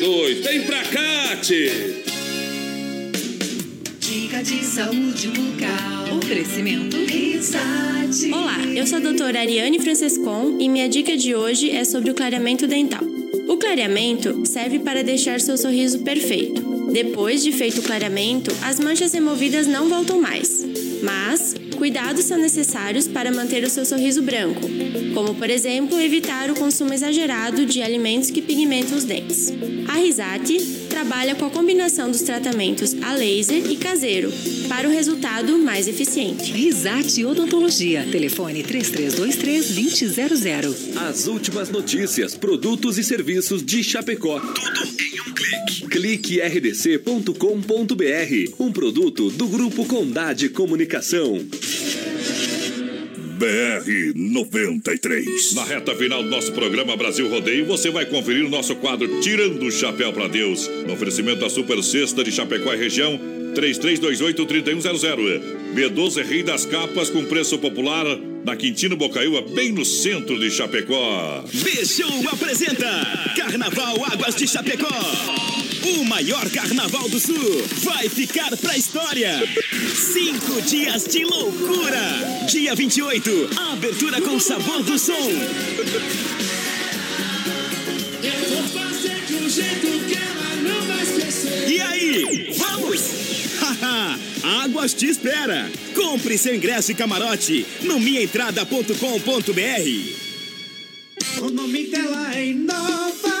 Vem pra cá, tchê!
Dica de saúde bucal. Oferecimento Risate.
Olá, eu sou a doutora Ariane Francescon e minha dica de hoje é sobre o clareamento dental. O clareamento serve para deixar seu sorriso perfeito. Depois de feito o clareamento, as manchas removidas não voltam mais. Mas, cuidados são necessários para manter o seu sorriso branco, como por exemplo evitar o consumo exagerado de alimentos que pigmentam os dentes. A Risate trabalha com a combinação dos tratamentos a laser e caseiro para o resultado mais eficiente.
Risate Odontologia. Telefone 3323-2000.
As últimas notícias, produtos e serviços de Chapecó. Tudo em um clique. Clique rdc.com.br. Um produto do Grupo Condade Comunicação.
BR 93. Na reta final do nosso programa Brasil Rodeio, você vai conferir o nosso quadro Tirando o Chapéu para Deus. No oferecimento da Super Sexta de Chapecó e região, 3328-3100. B12 Rei das Capas com preço popular na Quintino Bocaiúva, bem no centro de Chapecó.
B-Show apresenta Carnaval Águas de Chapecó. O maior carnaval do sul vai ficar pra história. Cinco dias de loucura. Dia 28, abertura com sabor do som. E aí, vamos? Águas te espera. Compre seu ingresso e camarote no minhaentrada.com.br.
O nome dela é Inova.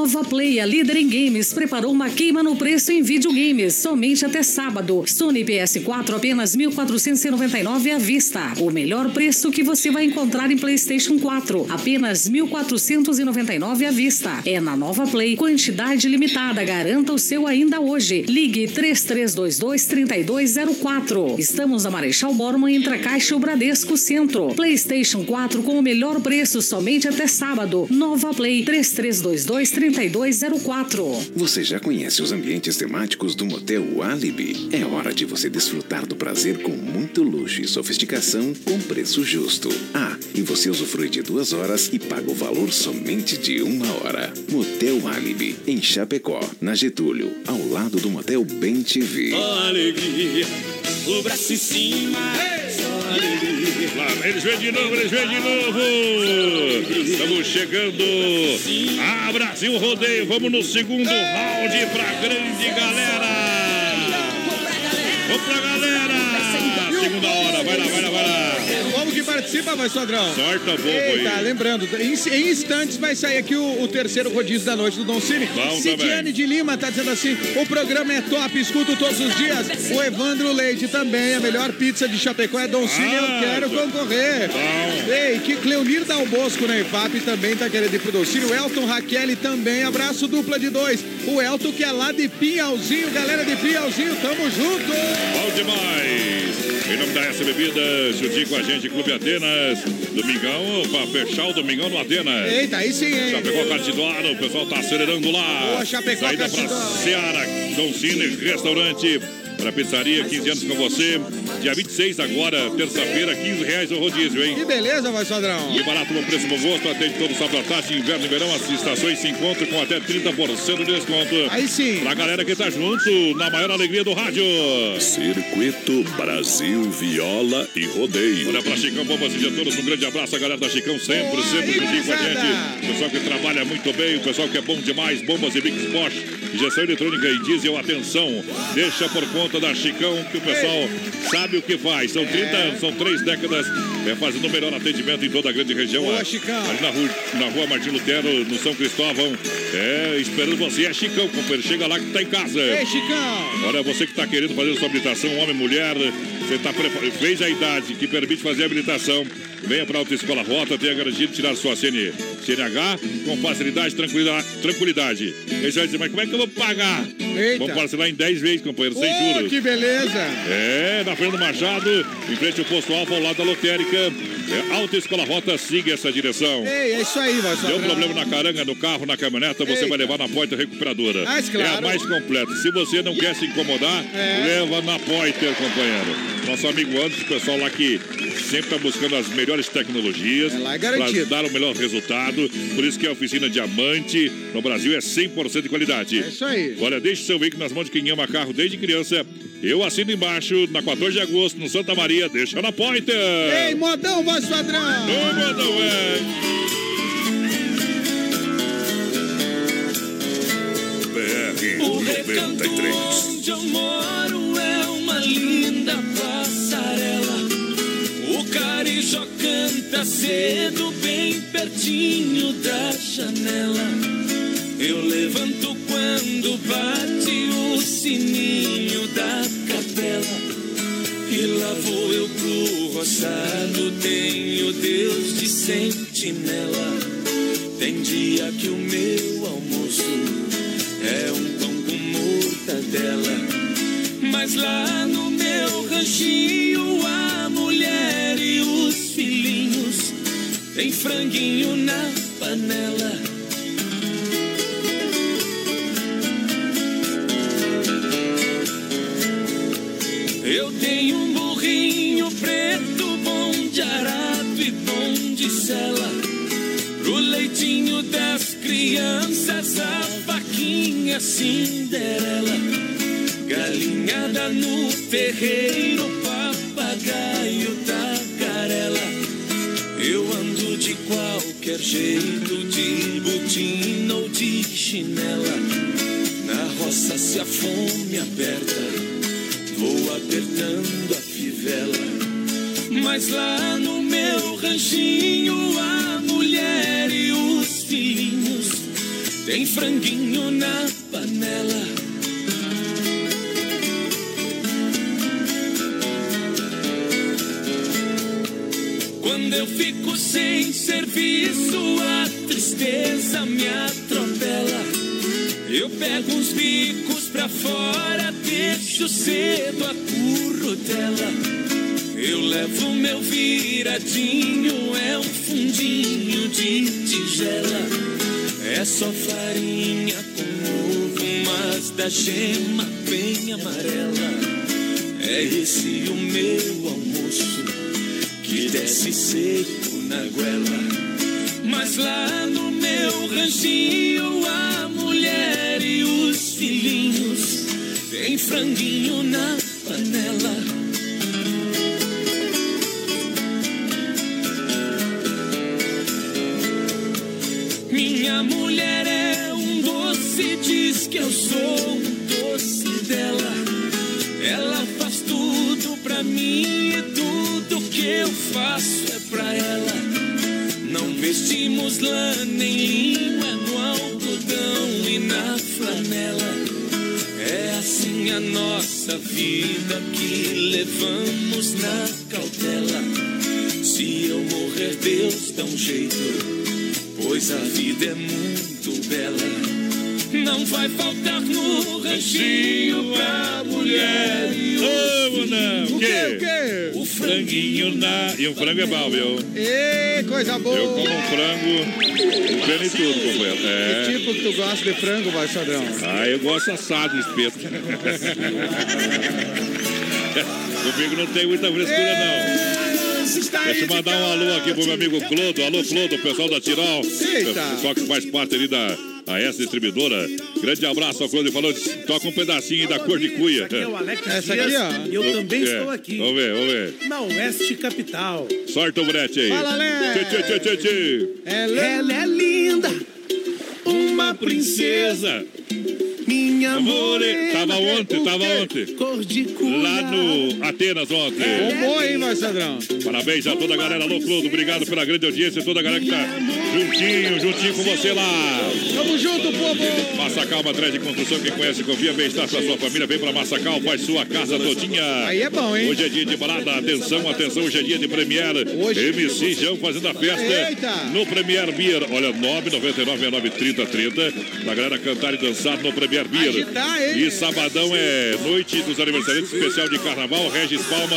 Nova Play.
A líder em games, preparou uma queima no preço em videogames, somente até sábado. Sony PS4 apenas 1.499 à vista. O melhor preço que você vai encontrar em PlayStation 4, apenas 1.499 à vista. É na Nova Play, quantidade limitada. Garanta o seu ainda hoje. Ligue 3322 3204. Estamos na Marechal Borman entre a Caixa e o Bradesco Centro. PlayStation 4 com o melhor preço somente até sábado. Nova Play 3322 3204.
Você já conhece os ambientes temáticos do Motel Alibi? É hora de você desfrutar do prazer com muito luxo e sofisticação com preço justo. Ah, e você usufrui de duas horas e paga o valor somente de uma hora. Motel Alibi, em Chapecó, na Getúlio, ao lado do Motel Bem TV.
Alegria, o braço em cima, só alegria.
Eles vêm de novo, eles vêm de novo. Estamos chegando. Ah, Brasil Rodeio. Vamos no segundo round pra grande galera. Vamos pra galera. Segunda hora. Vai lá, vai lá, vai lá.
Como que participa, vai, Sodrão?
Sorta
Eita,
aí.
lembrando, em, em instantes vai sair aqui o, o terceiro rodízio da noite do Dom Cine.
Bom
Cidiane
também.
de Lima tá dizendo assim: o programa é top, escuto todos os dias. O Evandro Leite também, a melhor pizza de Chapecó é Dom Cine, eu
Ah,
quero concorrer.
bom.
Ei, que Cleonir Dal Bosco na IFAP também tá querendo ir pro Dom Cine. O Elton Raquel também, abraço dupla de dois. O Elton que é lá de Pinhalzinho, galera de Pinhalzinho, tamo junto.
Bom demais. Em nome da S Bebidas, juntinho com a gente, Clube Atenas. Domingão, pra fechar o Domingão no Atenas.
Eita, aí sim, hein?
Chapecó Cartidoaro, o pessoal tá acelerando lá.
Boa, Chapecó
Saída pra
Cartidoaro.
Seara, Dom Cine, restaurante. Pra pizzaria, 15 anos com você. Dia 26 agora, terça-feira, 15 reais o rodízio, hein?
Que beleza, vai, Sodrão.
E barato no preço bom gosto, atende todo sábado à tarde, inverno e verão, as estações se encontram com até 30% de desconto.
Aí sim.
Pra galera que tá junto, na maior alegria do rádio.
Circuito Brasil Viola e Rodeio.
Olha pra Chicão Bombas Injetoras, um grande abraço, a galera da Chicão sempre, sempre juntinho com a gente. Pessoal que trabalha muito bem, o pessoal que é bom demais, bombas e Big Bosch, injeção eletrônica e diesel, atenção, deixa por conta da Chicão que o pessoal sabe o que faz. São 30 anos, são três décadas é, fazendo o melhor atendimento em toda a grande região.
Boa, Chicão.
Ali na rua, na rua Martin Lutero, no São Cristóvão. É, esperando você. É Chicão, companheiro. Chega lá que tá em casa.
Ei, Chicão.
Olha, você que está querendo fazer sua habilitação, homem, mulher, você tá preparado, fez a idade que permite fazer a habilitação, venha para a Autoescola Rota, tenha garantia de tirar sua CN, CNH com facilidade e tranquilidade. Aí você vai dizer, mas como é que eu vou pagar?
Eita.
Vamos parcelar em 10 vezes, companheiro, sem
Ô,
juros.
que beleza.
É, na Fernando Machado, em frente ao posto Alfa, ao lado da lotérica. É, Autoescola Rota, siga essa direção.
Ei, é isso aí, vai,
Deu problema na caranga, no carro, na caminhoneta, você
Eita.
vai levar na Poiter Recuperadora.
Mas
É
claro.
a mais completa. Se você não quer se incomodar,
É.
leva na Poiter, companheiro. Nosso amigo Anderson, o pessoal lá que sempre está buscando as melhores tecnologias
É
para dar o melhor resultado. Por isso que a oficina Diamante no Brasil é 100% de qualidade.
É isso aí.
Olha, deixe seu veículo nas mãos de quem ama carro desde criança. Eu assino embaixo, na 14 de agosto, no Santa Maria. Deixa na Poiter.
Ei, modão, voz padrão.
Ô, modão, é.
BR
O recanto
93.
onde eu moro é uma linda. O carijó canta cedo, bem pertinho da janela. Eu levanto quando bate o sininho da capela. E lá vou eu pro roçado, tenho Deus de sentinela. Tem dia que o meu almoço é um pão com mortadela. Mas lá no meu ranchinho, a mulher e os filhinhos tem franguinho na panela. Eu tenho um burrinho preto, bom de arado e bom de sela. Pro leitinho das crianças, a vaquinha Cinderela. Galinhada no terreiro, papagaio tagarela. Eu ando de qualquer jeito, de botina ou de chinela. Na roça se a fome aperta, vou apertando a fivela. Mas lá no meu ranchinho, a mulher e os filhinhos tem franguinho na panela. Quando eu fico sem serviço, a tristeza me atropela. Eu pego uns bicos pra fora, deixo cedo a currutela. Eu levo meu viradinho, é um fundinho de tigela. É só farinha com ovo, mas da gema bem amarela. É esse o meu almoço que desce seco na goela. Mas lá no meu ranchinho, a mulher e os filhinhos tem franguinho na panela. Minha mulher é um doce, diz que eu sou faço é pra ela. Não vestimos lã nem é no algodão e na flanela. É assim a nossa vida que levamos na cautela. Se eu morrer, Deus dá um jeito pois a vida é muito bela. Não vai faltar no ranchinho pra mulher e o
Vamos, não.
O quê? O quê?
O franguinho na. E o frango é bom, viu?
Ê, coisa boa.
Eu como um frango, um pena e tudo, companheiro.
Que
É.
tipo que tu gosta de frango, vai, Sadrão?
Ah, eu gosto assado, espeto. (laughs) Comigo não tem muita frescura, não. Deixa eu mandar um alô aqui pro meu amigo Clodo. Alô, Clodo, pessoal da Tirol.
Eita.
Pessoal que faz parte ali da AS Distribuidora. Grande abraço ao Clodo. Ele falou, toca um pedacinho aí da cor de cuia.
É o Alex
Essa
Dias,
aqui, ó.
E eu também
É.
estou aqui.
Vamos ver, vamos ver.
Na Oeste Capital.
Sorte o brete aí.
Fala, Lé.
Tchê, tchê, tchê, tchê, tchê.
Ela
é linda, uma
princesa.
Minha
Amore,
morena.
tava ontem, tava ontem.
Cor de cuia.
Lá no Atenas ontem.
Bombou, hein, vai, Sadrão?
Parabéns a toda a galera. Alô, Clodo. Obrigado pela grande audiência. Toda a galera que tá juntinho, juntinho com você lá.
Tamo junto, povo.
Massacal, matriz de construção. Quem conhece, confia. Bem-estar pra sua família. Vem pra Massacal, faz sua casa todinha.
Aí é bom, hein?
Hoje é dia de balada. Atenção, atenção. Hoje é dia de Premiere. MC Jão fazendo a festa
Eita.
no Premier Beer. Olha, 999 30 30 Pra galera cantar e dançar no Premier Beer.
Agitar?
E sabadão é noite dos aniversariantes especial de carnaval. Regis Palma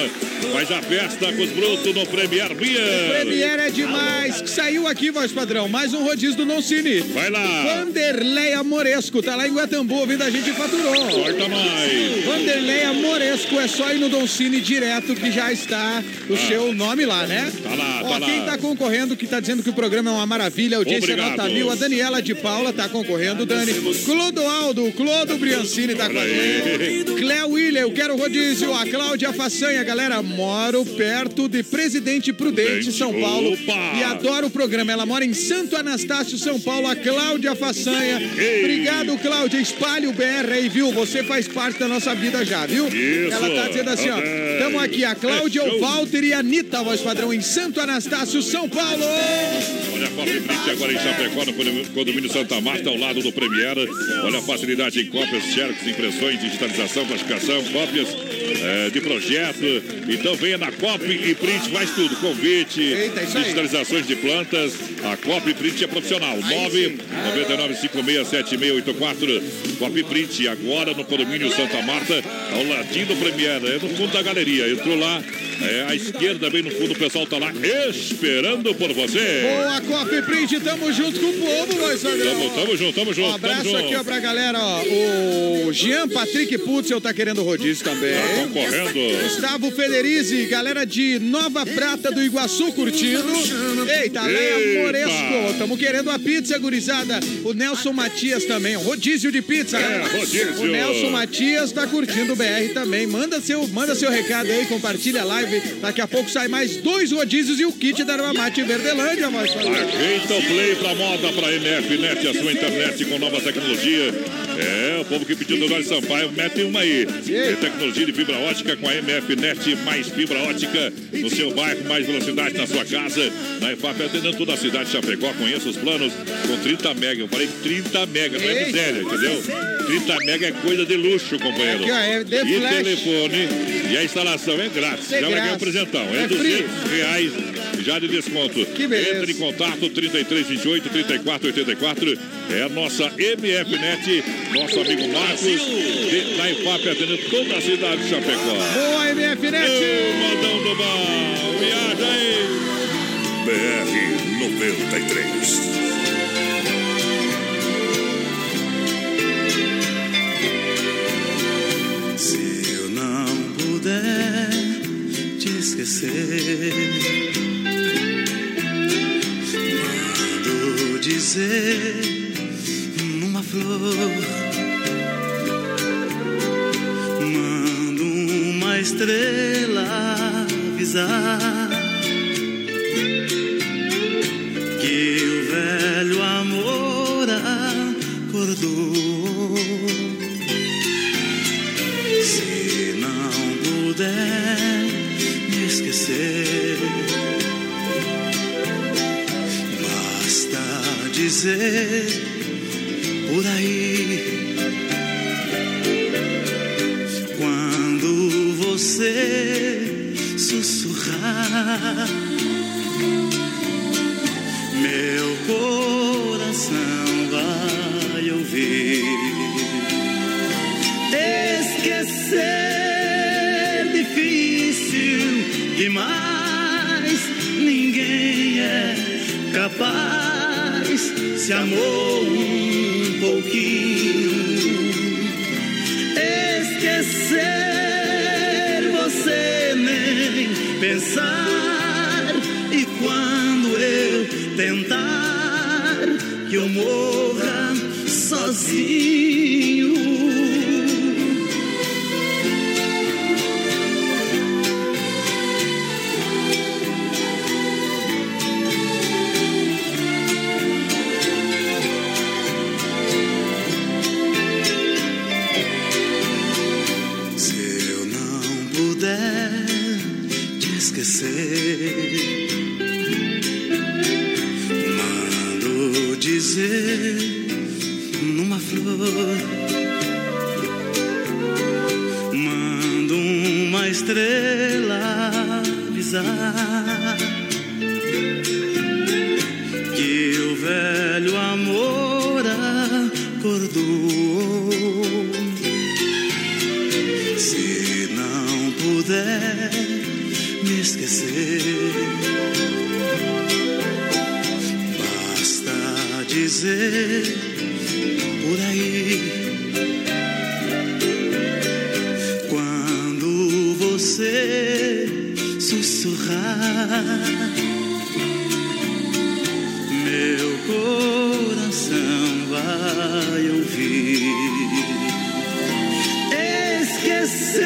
faz a festa com os brutos no Premier Beer.
Premier é demais. Que saiu aqui, voz padrão. Mais um rodízio do Noncini.
Vai lá.
Vanderlei Amoresco. Tá lá em Guatambu, ouvindo a gente e faturou.
Corta mais.
Vanderlei Amoresco. É só ir no Doncini direto que já está o
Ah.
seu nome lá, né?
Tá lá,
Ó,
tá
quem
lá.
tá concorrendo, que tá dizendo que o programa é uma maravilha, audiência
Obrigado.
nota mil, a Daniela de Paula tá concorrendo, Dani. Clodoaldo, Clodo Briancini tá com a gente. Cléo William, eu quero rodízio. A Cláudia Façanha, galera, moro perto de Presidente Prudente, São Paulo.
Opa!
E adoro o programa. Ela mora em Santo Anastácio, São Paulo, a Cláudia Façanha. Obrigado, Cláudia. Espalhe o BR aí, viu? Você faz parte da nossa vida já, viu?
Isso.
Ela tá dizendo assim, ó.
Amém.
Tamo aqui, a Cláudia,
É
o Walter e a Anitta, voz padrão, em Santo Anastácio, São Paulo.
Olha a Print agora em Chapecó, no condomínio- Santa Marta, ao lado do Premiere. Olha a facilidade em cópias, xerox, impressões, digitalização, classificação, cópias eh, de projeto. Então venha na Copy e Print, faz tudo. Convite,
Eita,
digitalizações de plantas. A Copy Print é profissional. 999567684. Copy Print agora no condomínio Santa Marta, ao ladinho do Premiere. É no fundo da galeria. Entrou lá, é, à esquerda, bem no fundo, o pessoal tá lá esperando por você.
Boa, Coffee Print, tamo junto com o povo, voz.
Tamo, tamo junto, tamo junto,
Um abraço
tamo
aqui, ó,
junto.
pra galera, ó. O Jean Patrick Putzel tá querendo rodízio também.
Tá concorrendo.
Gustavo Federizi, galera de Nova Prata do Iguaçu curtindo. Eita, Leia. Moresco, tamo querendo a pizza, gurizada. O Nelson Matias também, rodízio de pizza.
É,
né?
rodízio.
O Nelson Matias tá curtindo o BR também. Manda seu, manda seu recado aí, compartilha a live. Daqui a pouco sai mais dois rodízios e o kit da Erva Mate Verdelândia, voz.
Ajeita o play pra moda pra NF Net, a sua internet com nova tecnologia. É, o povo que pediu do Eduardo Sampaio, mete uma aí. Tem tecnologia de fibra ótica com a MF Net, mais fibra ótica no seu bairro, mais velocidade na sua casa. Na EFAP, atendendo toda a cidade de Chapecó, conheça os planos com 30 mega. Eu falei 30 mega, não é miséria, entendeu? 30 mega é coisa de luxo, companheiro.
É
e telefone, e a instalação é grátis.
É
Já vai ganhar
grátis.
apresentão. É,
É
200 reais já de desconto.
Que beleza.
Entre em contato 3328 3484. É a nossa MF Net, nosso amigo Marcos, de, da IFAP, atendendo toda a cidade de Chapecó.
Boa, MF Net!
Ô, modão do mal, viaja aí!
BR 93.
Se eu não puder te esquecer, dizer numa flor, mando uma estrela avisar que o velho amor acordou. Se não puder me esquecer, basta dizer por aí. Quando você sussurrar, meu coração vai ouvir. Esquecer difícil demais, ninguém é capaz. Se amou um pouquinho, esquecer você nem pensar. E quando eu tentar que eu morra por aí. Quando você sussurrar, meu coração vai ouvir. Esquecer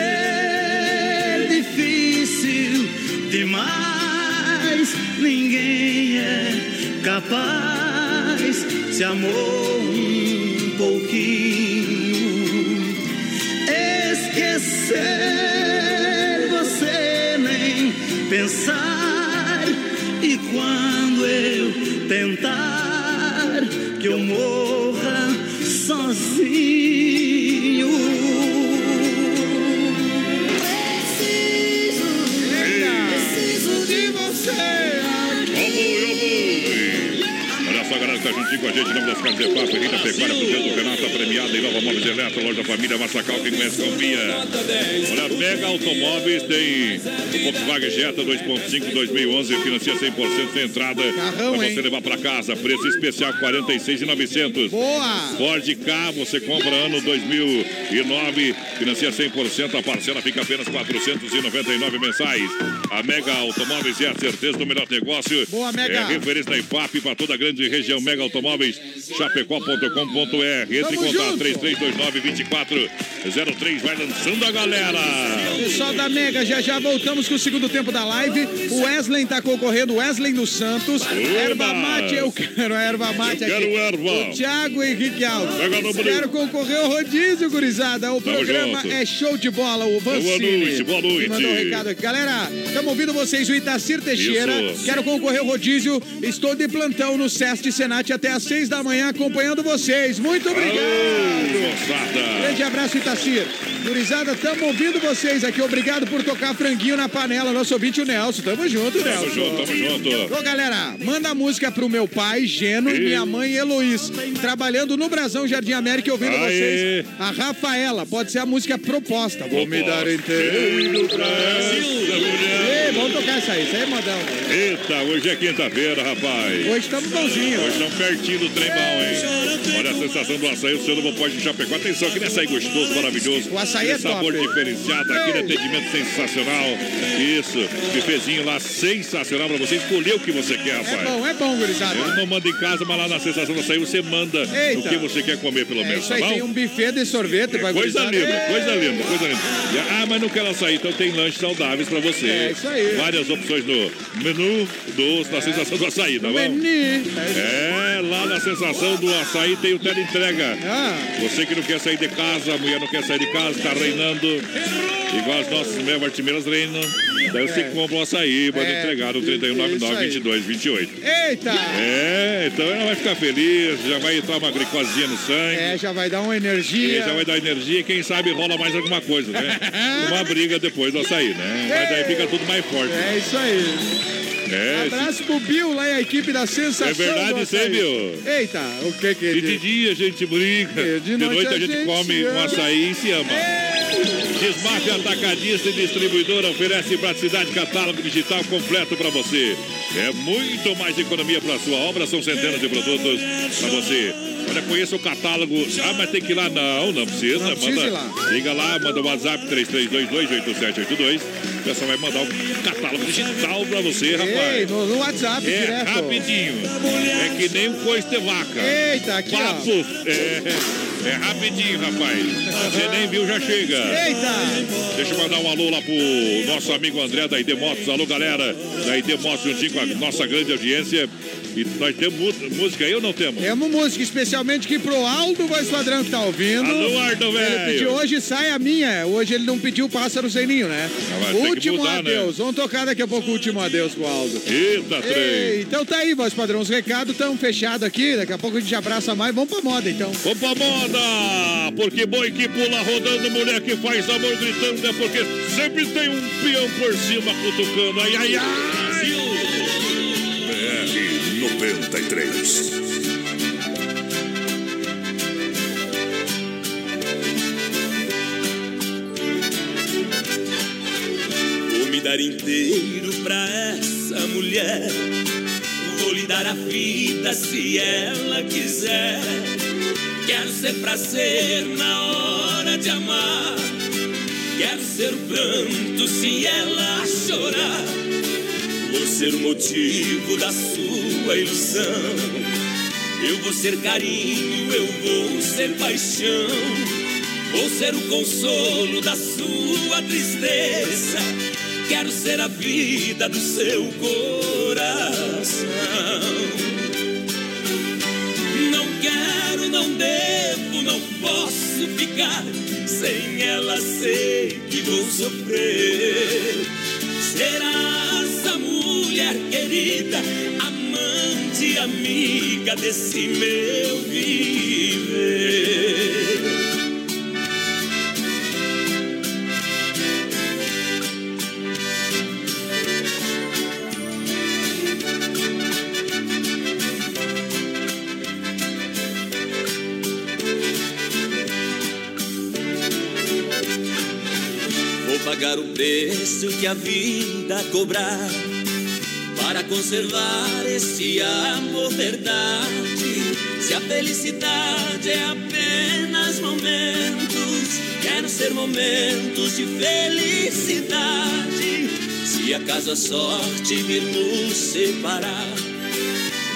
difícil demais, ninguém é capaz. Se amou um pouquinho, esquecer você nem pensar. E quando eu tentar que eu morra sozinho.
Olha só, galera, que tá juntinho com a gente, em nome das casas de papo, Rita Pecuária, Fruteiro do Renata, premiada em Nova Móveis Eletro, loja Família Massacal, quem conhece confia. Olha, Mega Automóveis tem Volkswagen Jetta 2.5 2011, financia 100% sem entrada, pra você levar pra casa, preço especial 46,900.
Boa!
Ford K, você compra ano 2009, financia 100%, a parcela fica apenas 499 mensais. A Mega Automóveis é a certeza do melhor negócio.
Boa, Mega.
É referência da IPAP para toda a grande região Mega Automóveis, chapecó.com.br. Entre em contato 3329-2403. Vai lançando a galera.
Pessoal da Mega, já já voltamos com o segundo tempo da live. O Wesley tá concorrendo, Wesley dos Santos. Erva mate, eu quero a erva mate
Eu
aqui.
quero erva.
O Thiago Henrique Alves. Quero concorrer ao rodízio, gurizada. O
Tamo
programa
junto.
é show de bola. O Vancini.
Boa noite, boa noite.
Mandou um recado aqui. Galera, estamos ouvindo vocês, o Itacir Teixeira.
Isso.
Quero concorrer ao rodízio. Estou de plantão no Sesc Senat até às seis da manhã acompanhando vocês. Muito obrigado. Grande abraço, Itacir. Gurizada, estamos ouvindo vocês aqui. Obrigado por tocar franguinho na panela. Nosso ouvinte, o Nelson. Tamo junto, Nelson.
Tamo junto, tamo junto.
Ô, galera, manda a música pro meu pai, Geno, e minha mãe, Heloís. Trabalhando no Brasão Jardim América, ouvindo
Aê.
vocês. A Rafaela, pode ser a música proposta. Vou me dar inteiro pra Ei, vamos tocar essa aí, isso aí é modão. né?
Eita, hoje é quinta-feira, rapaz.
Hoje estamos bonzinhos.
Hoje estamos pertinho do trem bom, hein? Olha a sensação do açaí, o seu novo pode de Chapecó. Atenção, aquele açaí gostoso, maravilhoso.
O açaí é
sabor
top.
diferenciado, aquele atendimento sensacional. Isso, bifezinho lá sensacional pra você escolher o que você quer,
É
rapaz.
bom, é bom, gurizada.
Eu não mando em casa, mas lá na sensação do açaí você manda
Eita.
o que você quer comer, pelo
É
menos,
isso
tá
aí,
bom?
tem um buffet de sorvete pra
Coisa
gurizada.
linda, coisa linda, coisa linda. Ah, mas não quero açaí, então tem lanches saudáveis pra você.
É isso aí.
Várias opções no menu doce, na sensação do açaí, tá bom?
Meni.
É, lá na sensação do açaí tem o teleentrega.
Ah.
Você que não quer sair de casa, a mulher não quer sair de casa, tá reinando. Igual as nossas meia artimeiras reinam. Daí você compra o açaí, manda
É,
entregar no
isso aí.
3199-2228.
Eita!
É, então ela vai ficar feliz, já vai entrar uma glicosinha no sangue.
É, já vai dar uma energia.
E já vai dar energia, quem sabe rola mais alguma coisa, né? (laughs) Uma briga depois do açaí, né? Mas daí fica tudo mais forte.
É isso aí.
É,
Abraço pro Bill lá e a equipe da Sensação.
É verdade isso aí. Bill.
Eita, o que que
E de dia a gente briga,
E
de noite, a gente come um açaí e se ama. Desmafia Atacadista e Distribuidora oferece praticidade catálogo digital completo para você. É muito mais economia para sua obra, são centenas de produtos para você. Olha, conheça o catálogo. Ah, mas tem que ir lá. Não, não precisa.
Não precisa
manda,
lá.
Liga lá, manda o WhatsApp 33228782. O pessoal vai mandar um catálogo digital para você, rapaz.
Ei, no, no WhatsApp
É
direto.
rapidinho. É que nem um coice de vaca.
Eita, aqui.
Papo. É, é rapidinho, rapaz. Você nem viu, já chega.
Eita!
Deixa eu mandar um alô lá pro nosso amigo André da ID Motos. Alô, galera da ID Motos, juntinho com a nossa grande audiência. E nós temos música aí ou não temos?
Temos música, especialmente aqui pro Aldo Voz Padrão que tá ouvindo.
Alô,
Ele
velho.
hoje sai a minha. Hoje ele não pediu pássaro sem ninho, né?
Ah, que
último
mudar, né?
adeus. Vamos tocar daqui a pouco o último adeus pro Aldo.
Eita.
Ei, então tá aí, voz padrão. Os recados estão fechados aqui. Daqui a pouco a gente abraça mais. Vamos pra moda, então.
Vamos pra moda! Porque boi que pula rodando, mulher que faz amor gritando, é porque sempre tem um peão por cima cutucando. Ai, ai, ai!
BR 93.
Vou me dar inteiro pra essa mulher. Vou lhe dar a vida se ela quiser. Quero ser prazer na hora de amar. Quero ser o pranto se ela chorar. Vou ser o motivo da sua ilusão. Eu vou ser carinho, eu vou ser paixão. Vou ser o consolo da sua tristeza. Quero ser a vida do seu coração. Não quero, não devo, não posso ficar. Sem ela sei que vou sofrer. Será essa mulher querida, amante, amiga desse meu viver. Vou pagar o preço que a vida cobrar para conservar esse amor verdade. Se a felicidade é apenas momentos, quero ser momentos de felicidade. Se acaso a sorte vir nos separar,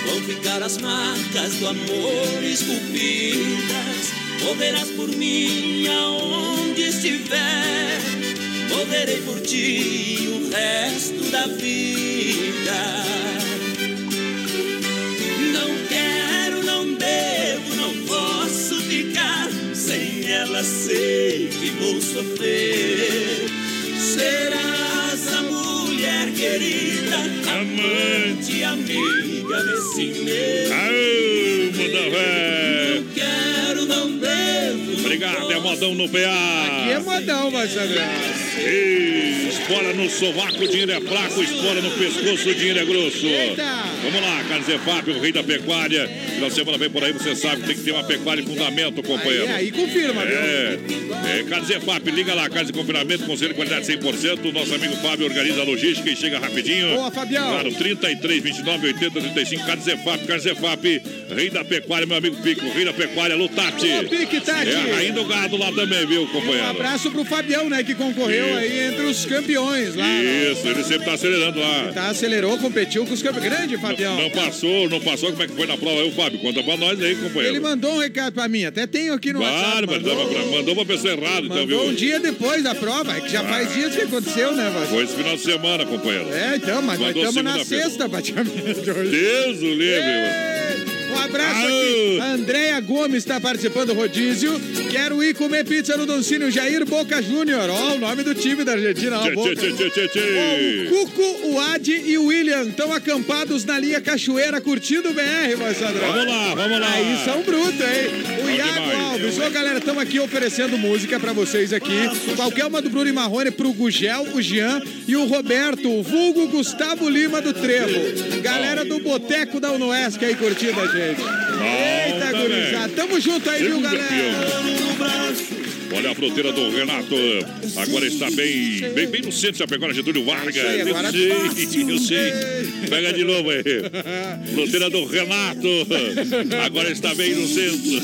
vão ficar as marcas do amor esculpidas. Morrerás por mim aonde estiver, morrerei por ti o resto da vida. Não quero, não devo, não posso ficar sem ela. Sei que vou sofrer. Serás a mulher querida, amante, amiga desse meu.
Aô, muda véi.
Quero, não devo.
Obrigado, é modão no PA.
Aqui é modão, Marcelo.
Espora no sovaco, o dinheiro é fraco. Espora no pescoço, o dinheiro é grosso. Vamos lá, Carlos Efap, o rei da pecuária. Final de semana vem por aí, você sabe que tem que ter uma pecuária e fundamento, companheiro.
Aí, aí confirma, viu?
É, é Carlos Efap, liga lá, Carlos de Confinamento, conselho de qualidade 100%. Nosso amigo Fábio organiza a logística e chega rapidinho.
Boa, Fabião.
Claro, 33, 29, 80, 35. Carlos Efap, Carlos Efap, rei da pecuária, meu amigo Pico, rei da pecuária, Lutati.
Ô, Pique, Tati.
É a rainha do gado lá também, viu,
Um
companheiro?
abraço pro Fabião, né, que concorreu
Isso.
aí entre os campeões lá. né?
Isso, ele sempre tá acelerando lá.
Tá, acelerou, competiu com os campeões. Grande, Fabião.
Não passou, não passou. Como é que foi na prova aí, o Fábio? Conta pra nós aí, companheiro.
Ele mandou um recado pra mim, até tenho aqui no WhatsApp.
Claro, mas mandou, pra, mandou pra pessoa errada, então,
Mandou um
viu?
dia depois da prova, é que já faz
Ah.
dias que aconteceu, né, Vasco?
Foi esse final de semana, companheiro.
É, então, mas nós
Mandou
estamos na sexta, praticamente.
Deus o livre,
Um abraço aqui. A Andréia Gomes está participando do rodízio. Quero ir comer pizza no Doncínio Jair Boca Júnior. Ó, o nome do time da Argentina. Ó,
Tchê,
Boca. Ó, o Cuco, o Adi e o William estão acampados na linha Cachoeira, curtindo o BR, Moçadrão.
Vamos lá, vamos lá.
Aí são brutos, hein? O
Bom
Iago
demais.
Alves. Ô, galera, estamos aqui oferecendo música pra vocês aqui. Qualquer uma do Bruno e Marrone pro Gugel, o Jean e o Roberto, o vulgo Gustavo Lima do Trevo. Galera do Boteco da Unoesc aí curtindo a gente. Eita, gurizada. Tamo junto aí, viu, galera?
Olha a fruteira do Renato. Agora está bem, bem, bem no centro Chapecó, na Getúlio Vargas.
Aí, agora
eu
fácil.
sei, eu sei. Pega de novo aí. Fruteira do Renato. Agora está bem no centro.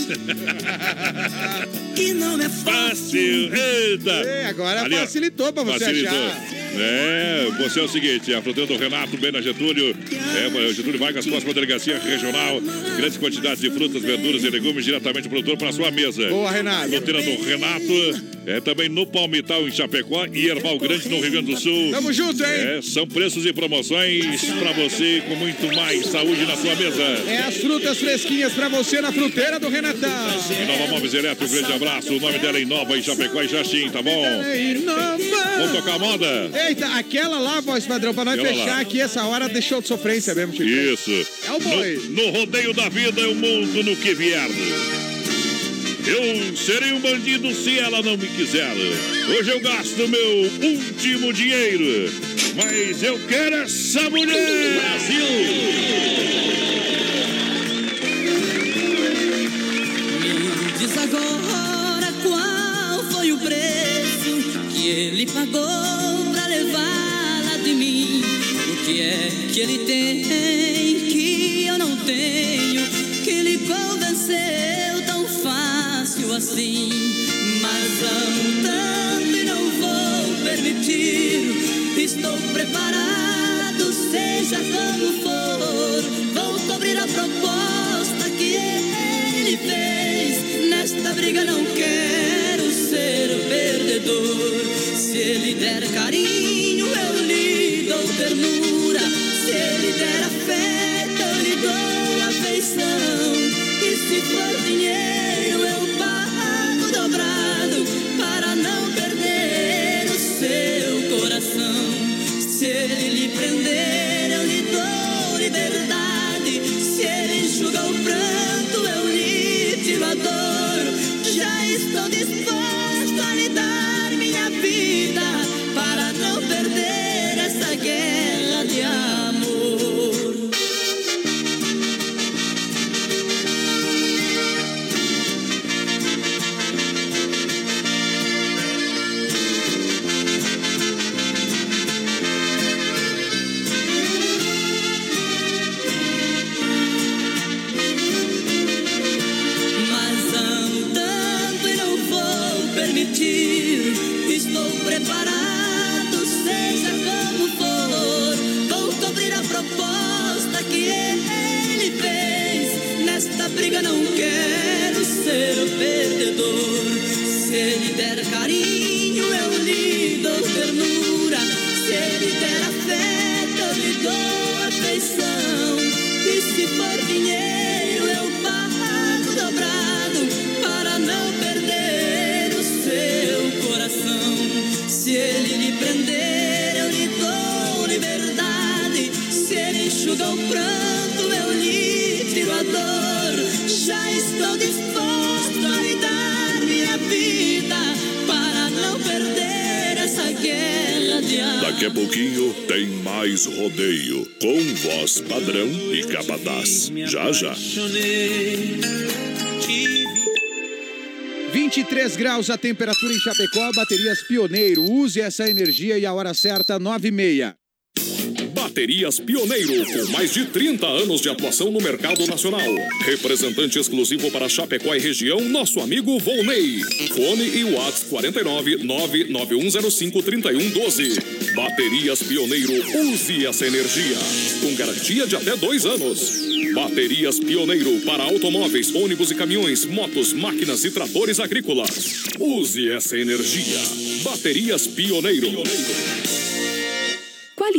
Que não é
Fácil. Eita.
É, agora
Ali,
facilitou pra você
Facilitou.
achar.
É, você é o seguinte, a fruteira do Renato, bem na Getúlio, é, Getúlio Vargas, próxima delegacia regional, grandes quantidades de frutas, verduras e legumes diretamente do produtor para sua mesa.
Boa, Renato.
Fruteira do Renato, é também no Palmital, em Chapecó e Erval Grande, no Rio Grande do Sul.
Tamo junto, hein?
É, são preços e promoções para você com muito mais saúde na sua mesa.
É as frutas fresquinhas pra você na fruteira do Renatão.
Inova Móveis Eletro, um grande abraço. O nome dela é Inova em Chapecó e Jaxim, tá bom? Vamos tocar a moda?
Eita, aquela lá, voz padrão, pra nós
Aquela
fechar
lá.
aqui essa hora, deixou de sofrência mesmo, Chico.
Isso.
É o boi.
No, no rodeio da vida é o mundo no que vier. Eu serei um bandido se ela não me quiser. Hoje eu gasto meu último dinheiro. Mas eu quero essa mulher.
Me diz agora qual foi o preço que ele pagou pra levá-la de mim. O que é que ele tem que eu não tenho? Que lhe convenceu fácil assim. Mas amo tanto e não vou permitir. Estou preparado, seja como for. Vou cobrir a proposta que ele fez. Nesta briga não quero ser o perdedor. Se ele der carinho, eu lhe dou ternura. Se ele der afeto, eu lhe dou afeição.
Graus a temperatura em Chapecó, baterias Pioneiro. Use essa energia e a hora certa, 9 e meia.
Baterias Pioneiro, com mais de 30 anos de atuação no mercado nacional. Representante exclusivo para Chapecó e região, nosso amigo Volney. Fone e Whats 49 99105 3112. Baterias Pioneiro, use essa energia. Com garantia de até dois anos. Baterias Pioneiro para automóveis, ônibus e caminhões, motos, máquinas e tratores agrícolas. Use essa energia. Baterias Pioneiro.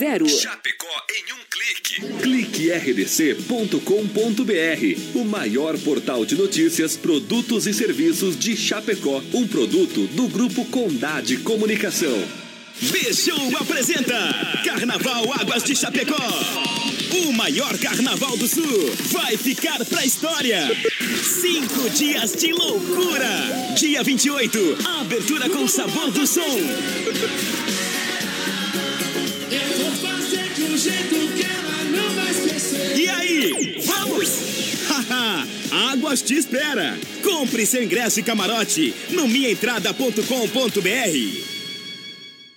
3328-3100.
Chapecó em um clique. Clique rdc.com.br, o maior portal de notícias, produtos e serviços de Chapecó. Um produto do Grupo Condade Comunicação.
B-Show apresenta Carnaval Águas de Chapecó. O maior carnaval do sul vai ficar pra história. Cinco dias de loucura. Dia 28, abertura com sabor do som.
Jeito que ela não vai esquecer.
E aí, vamos? Haha, (laughs) Águas te espera. Compre seu ingresso e camarote no minhaentrada.com.br.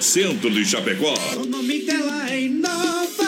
Centro de Chapecó.
O nome dela é Inova.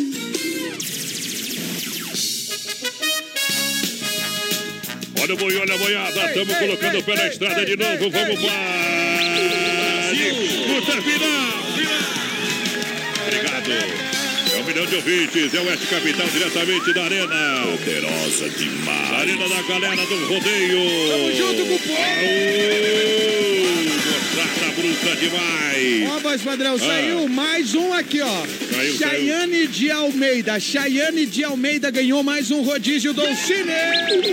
Olha o boi, olha a boiada. Estamos colocando o pé na estrada de novo. Vamos para. Disputa final. Obrigado. É um milhão de ouvintes. É o Oeste Capital, diretamente da Arena. Poderosa demais. Arena da galera do rodeio.
Tamo junto com o povo.
Moçada bruta demais.
Ó, voz padrão,
Ah.
saiu mais um aqui, ó.
Saiu,
Chayane de Almeida. Chayane de Almeida ganhou mais um rodízio do Cine.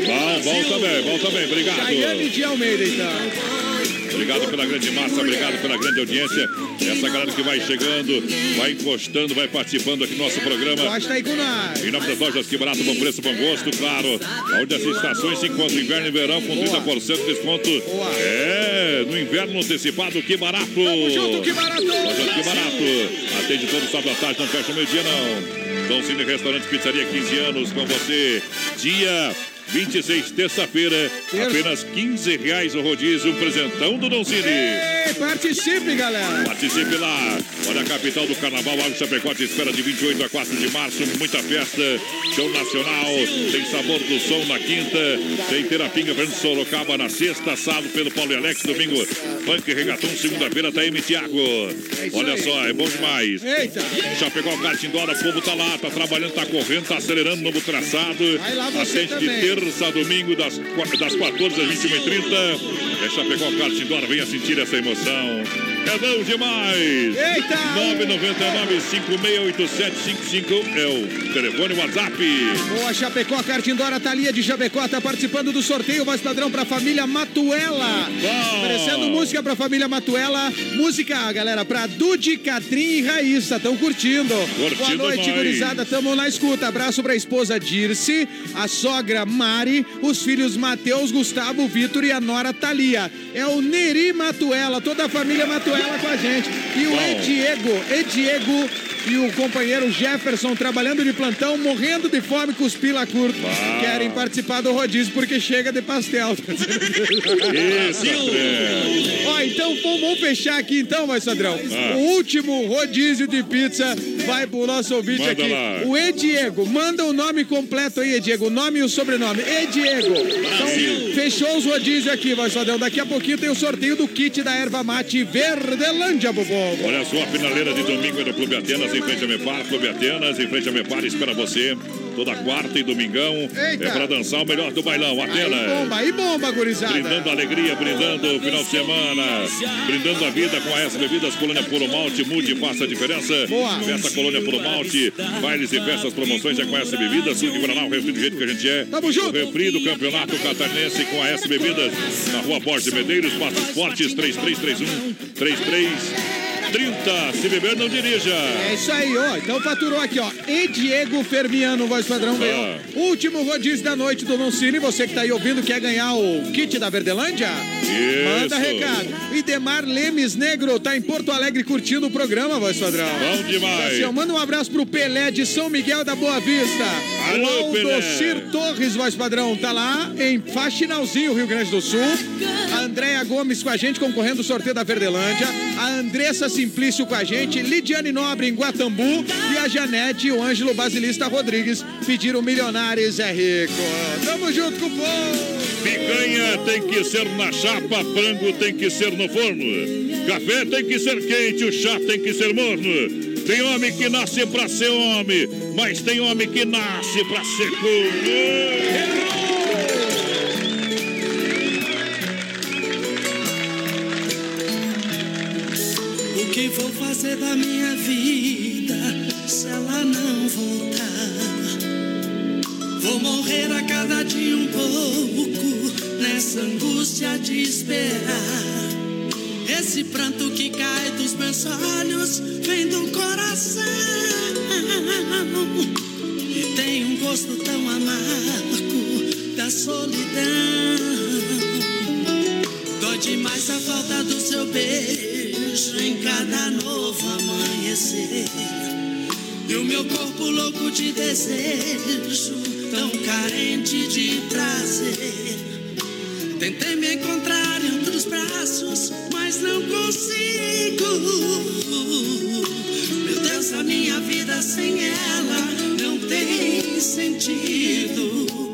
Bom, bom também, bom também. Obrigado.
Chayane de Almeida, então.
Obrigado pela grande massa, obrigado pela grande audiência. Essa galera que vai chegando, vai encostando, vai participando aqui do nosso programa.
Gosta aí com nós.
Em nome das lojas Que Barato, Bom Preço, Bom Gosto, claro. Onde as estações se encontram inverno e verão com 30% de desconto. É, no inverno antecipado, Que Barato. Tamo
junto, Que Barato.
Lojas Que Barato. Atende todo sábado à tarde, não fecha o meio-dia, não. Dom Cine Restaurante Pizzaria, 15 anos com você. Dia 26, terça-feira, apenas 15 reais o rodízio, um presentão do.
Ei, participe, galera.
Participe lá. Olha a capital do carnaval, Água Chapecó te espera de 28 a 4 de março. Muita festa, show nacional. Tem sabor do som na quinta. Tem terapinha Fernando Sorocaba na sexta, sábado pelo Paulo e Alex. Domingo, Funk Regatão. Segunda-feira, tá M. Thiago. Olha só, é bom demais.
Eita.
Chapecó, karting Dora, o povo tá lá, tá trabalhando, tá correndo, tá acelerando novo traçado.
Vai lá você
Atende de
também.
Terça a domingo, das, das 14 às 21h30. É Chapecó, Dora, venha sentir essa emoção. É bom demais!
Eita!
999-568755 é o telefone WhatsApp.
Boa, Chapecó, Cartindora Thalia de Chapecó tá participando do sorteio voz padrão pra família Matuela.
Bom.
Oferecendo música pra família Matuela. Música, galera, pra Dude, Catrim e Raíssa. Estão curtindo. Boa
Curtindo
noite,
nós.
gurizada. Tamo na escuta. Abraço pra esposa Dirce, a sogra Mari, os filhos Matheus, Gustavo, Vitor e a nora Thalia. É o Neri Matuela, toda a família Matuela com a gente. E o
Bom.
Ediego, Ediego e o companheiro Jefferson trabalhando de plantão, morrendo de fome com os pila curto. Querem participar do rodízio porque chega de pastel. (laughs)
Isso.
Ó, então vamos fechar aqui então, vai, Sadrão.
Ah.
O último rodízio de pizza vai pro nosso ouvinte
Manda
aqui.
lá.
O Ediego, manda o nome completo aí, Ediego. O nome e o sobrenome. Ediego. Então, fechou os rodízios aqui, vai, Sadrão. Daqui a pouquinho tem o sorteio do kit da erva mate Verdelândia.
Olha só, a finaleira de domingo é do Clube Atenas, em frente a Mepar. Clube Atenas, em frente a Mepar, espera você toda quarta e domingão.
Eita.
É pra dançar o melhor do bailão.
Aí
Atenas.
bomba, aí bomba, gurizada.
Brindando a alegria, brindando o final de semana, brindando a vida com a S Bebidas, Colônia Puro Malte, mude e faça a diferença.
Boa.
Festa Colônia Puro Malte, bailes e festas, promoções já com a S Bebidas, Sul de Guaraná, o refri do jeito que a gente é.
Tamo junto.
O refri do Campeonato Catarinense com a S Bebidas, na rua Borges de Medeiros, Passos Fortes, 3331 3330. Se beber, não dirija.
É isso aí, ó. Então faturou aqui, ó. E Diego Fermiano, voz padrão, ganhou.
Ah.
Último rodízio da noite do Noncini. Você que tá aí ouvindo, quer ganhar o kit da Verdelândia?
Isso.
Manda recado. Idemar Lemes Negro tá em Porto Alegre curtindo o programa, voz padrão.
Bom demais.
Ó, manda um abraço pro Pelé de São Miguel da Boa Vista.
Alô,
o
Pelé.
Aldocir Torres, voz padrão, tá lá em Faxinalzinho, Rio Grande do Sul. A Andréia Gomes com a gente, concorrendo ao sorteio da Verdelândia. A Andressa Simplício com a gente. Lidiane Nobre em Guatambu. E a Janete e o Ângelo Basilista Rodrigues pediram Milionários é Rico. Tamo junto com o povo.
Picanha tem que ser na chapa, frango tem que ser no forno. Café tem que ser quente, o chá tem que ser morno. Tem homem que nasce pra ser homem, mas tem homem que nasce pra ser corno.
O vou fazer da minha vida se ela não voltar? Vou morrer a cada dia um pouco nessa angústia de esperar. Esse pranto que cai dos meus olhos vem do coração e tem um gosto tão amargo da solidão. Dói demais a falta do seu beijo em cada novo amanhecer. E o meu corpo louco de desejo, tão carente de prazer. Tentei me encontrar em outros braços, mas não consigo. Meu Deus, a minha vida sem ela não tem sentido.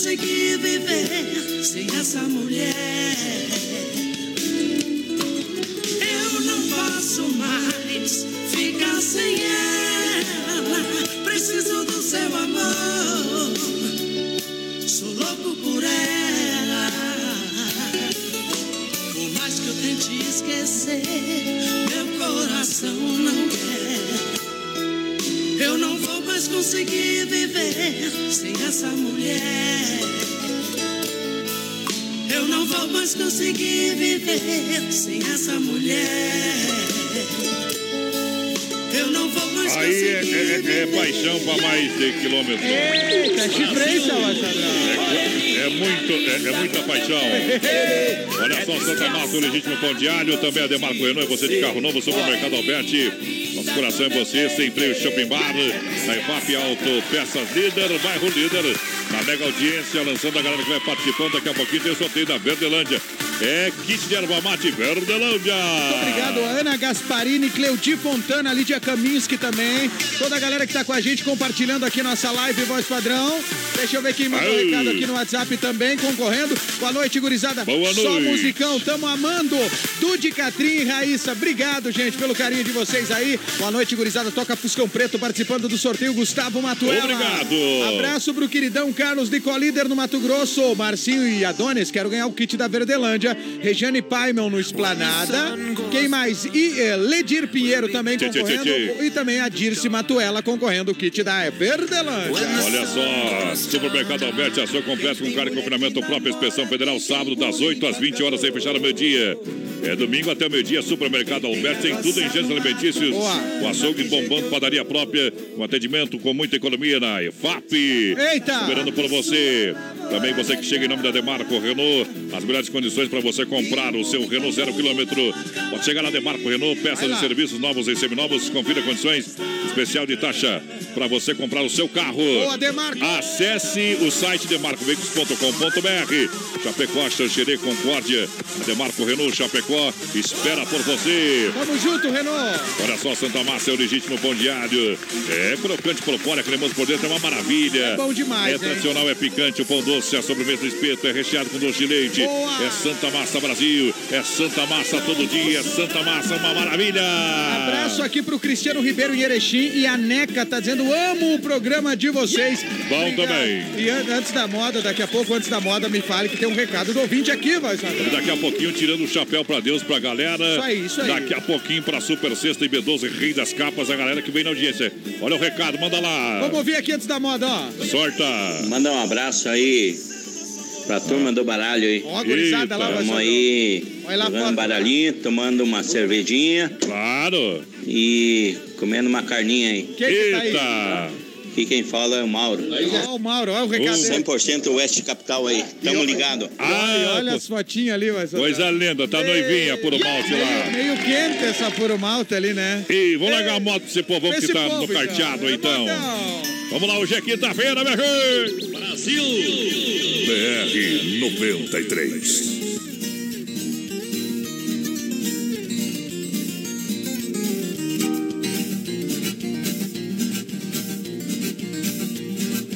Conseguir viver sem essa mulher. Eu não vou mais conseguir viver sem essa mulher. Eu não
vou mais
Aí é,
conseguir
é- é
viver.
paixão pra mais de quilômetros.
Eita, chifrei,
É, é muito, é, é muita paixão. Olha só, Santa Mata, o legítimo pão de alho, também a Demarco Renault, é você de carro novo, supermercado Alberti. Nosso coração é você, sem freio shopping bar, na EFAP Auto, peças líder, bairro líder. Mega audiência, lançando a galera que vai participando. Daqui a pouquinho tem sorteio da Verdelândia. É kit de erva mate Verdelândia.
Obrigado, Ana Gasparini, Cleuti Fontana, Lídia Kaminski também. Toda a galera que tá com a gente compartilhando aqui nossa live Voz Padrão. Deixa eu ver quem mandou
Ai.
recado aqui no WhatsApp também, concorrendo. Boa noite, gurizada.
Boa
Só
noite.
musicão, tamo amando. Dude, Catrim e Raíssa, obrigado, gente, pelo carinho de vocês aí. Boa noite, gurizada. Toca Fuscão Preto, participando do sorteio, Gustavo Matuela.
Obrigado.
Abraço pro queridão Carlos de Colíder no Mato Grosso. Marcinho e Adonis, quero ganhar o kit da Verdelândia. Regiane Paimon no Esplanada. Quem mais? E eh, Ledir Pinheiro também concorrendo. E também a Dirce Matuela concorrendo o kit da Verdelândia.
Olha só, Supermercado Alberti, ação completa com carne e confinamento própria, inspeção federal, sábado das 8 às 20 horas, sem fechar ao meio-dia. É domingo até o meio-dia, Supermercado Alberti, tem tudo em gêneros alimentícios. O açougue bombando, padaria própria, com atendimento com muita economia na EFAP.
Eita!
Esperando por você. Também você que chega em nome da Demarco Renault, as melhores condições para você comprar o seu Renault zero quilômetro. Pode chegar na Demarco Renault, peças e serviços novos e seminovos, confira condições especial de taxa para você comprar o seu carro.
Boa, Demarco!
Acesse o site demarcoveículos.com.br. Chapecó, Xanxerê, Concórdia. A Demarco Renault Chapecó espera por você.
Tamo junto, Renault.
Olha só, Santa Massa é o legítimo pão diário. É crocante por fora, cremoso por dentro, é uma maravilha.
É bom demais,
É
hein?
tradicional, é picante, o pão doce, a sobremesa do espeto, é recheado com doce de leite.
Boa!
É Santa Massa Brasil, é Santa Massa todo dia, é Santa Massa, uma maravilha.
Abraço aqui pro Cristiano Ribeiro em Erechim e a Neca tá dizendo: amo o programa de vocês.
Bom
Obrigado.
também.
E an- antes da moda, daqui a pouco, antes da moda, me fale que tem um recado do ouvinte aqui, vai
daqui a pouquinho, tirando o chapéu pra Deus, pra galera.
Isso aí, isso aí.
Daqui a pouquinho pra Super Sexta e B12, Rei das Capas, a galera que vem na audiência. Olha o recado, manda lá.
Vamos ouvir aqui antes da moda, ó.
Sorta.
Manda um abraço aí pra turma do baralho aí.
Ó, a gurizada lá,
Tamo
vai,
aí
Vai lá
jogando baralhinho, tomando uma cervejinha.
Claro.
E comendo uma carninha aí.
Quem que tá aí? Eita.
Aqui quem fala é o Mauro.
Ó, o Mauro, ó o recado dele.
100% Oeste Capital aí. Tamo ligado.
Ai, olha as fotinhas ali, vai
Coisa linda, tá noivinha, puro malte lá.
Meio quente essa puro malte ali, né?
E vamos largar a moto pra esse povão que
Esse
tá
povo,
no carteado,
então.
então. Vamos lá, hoje é quinta-feira, minha gente. Brasil.
BR 93.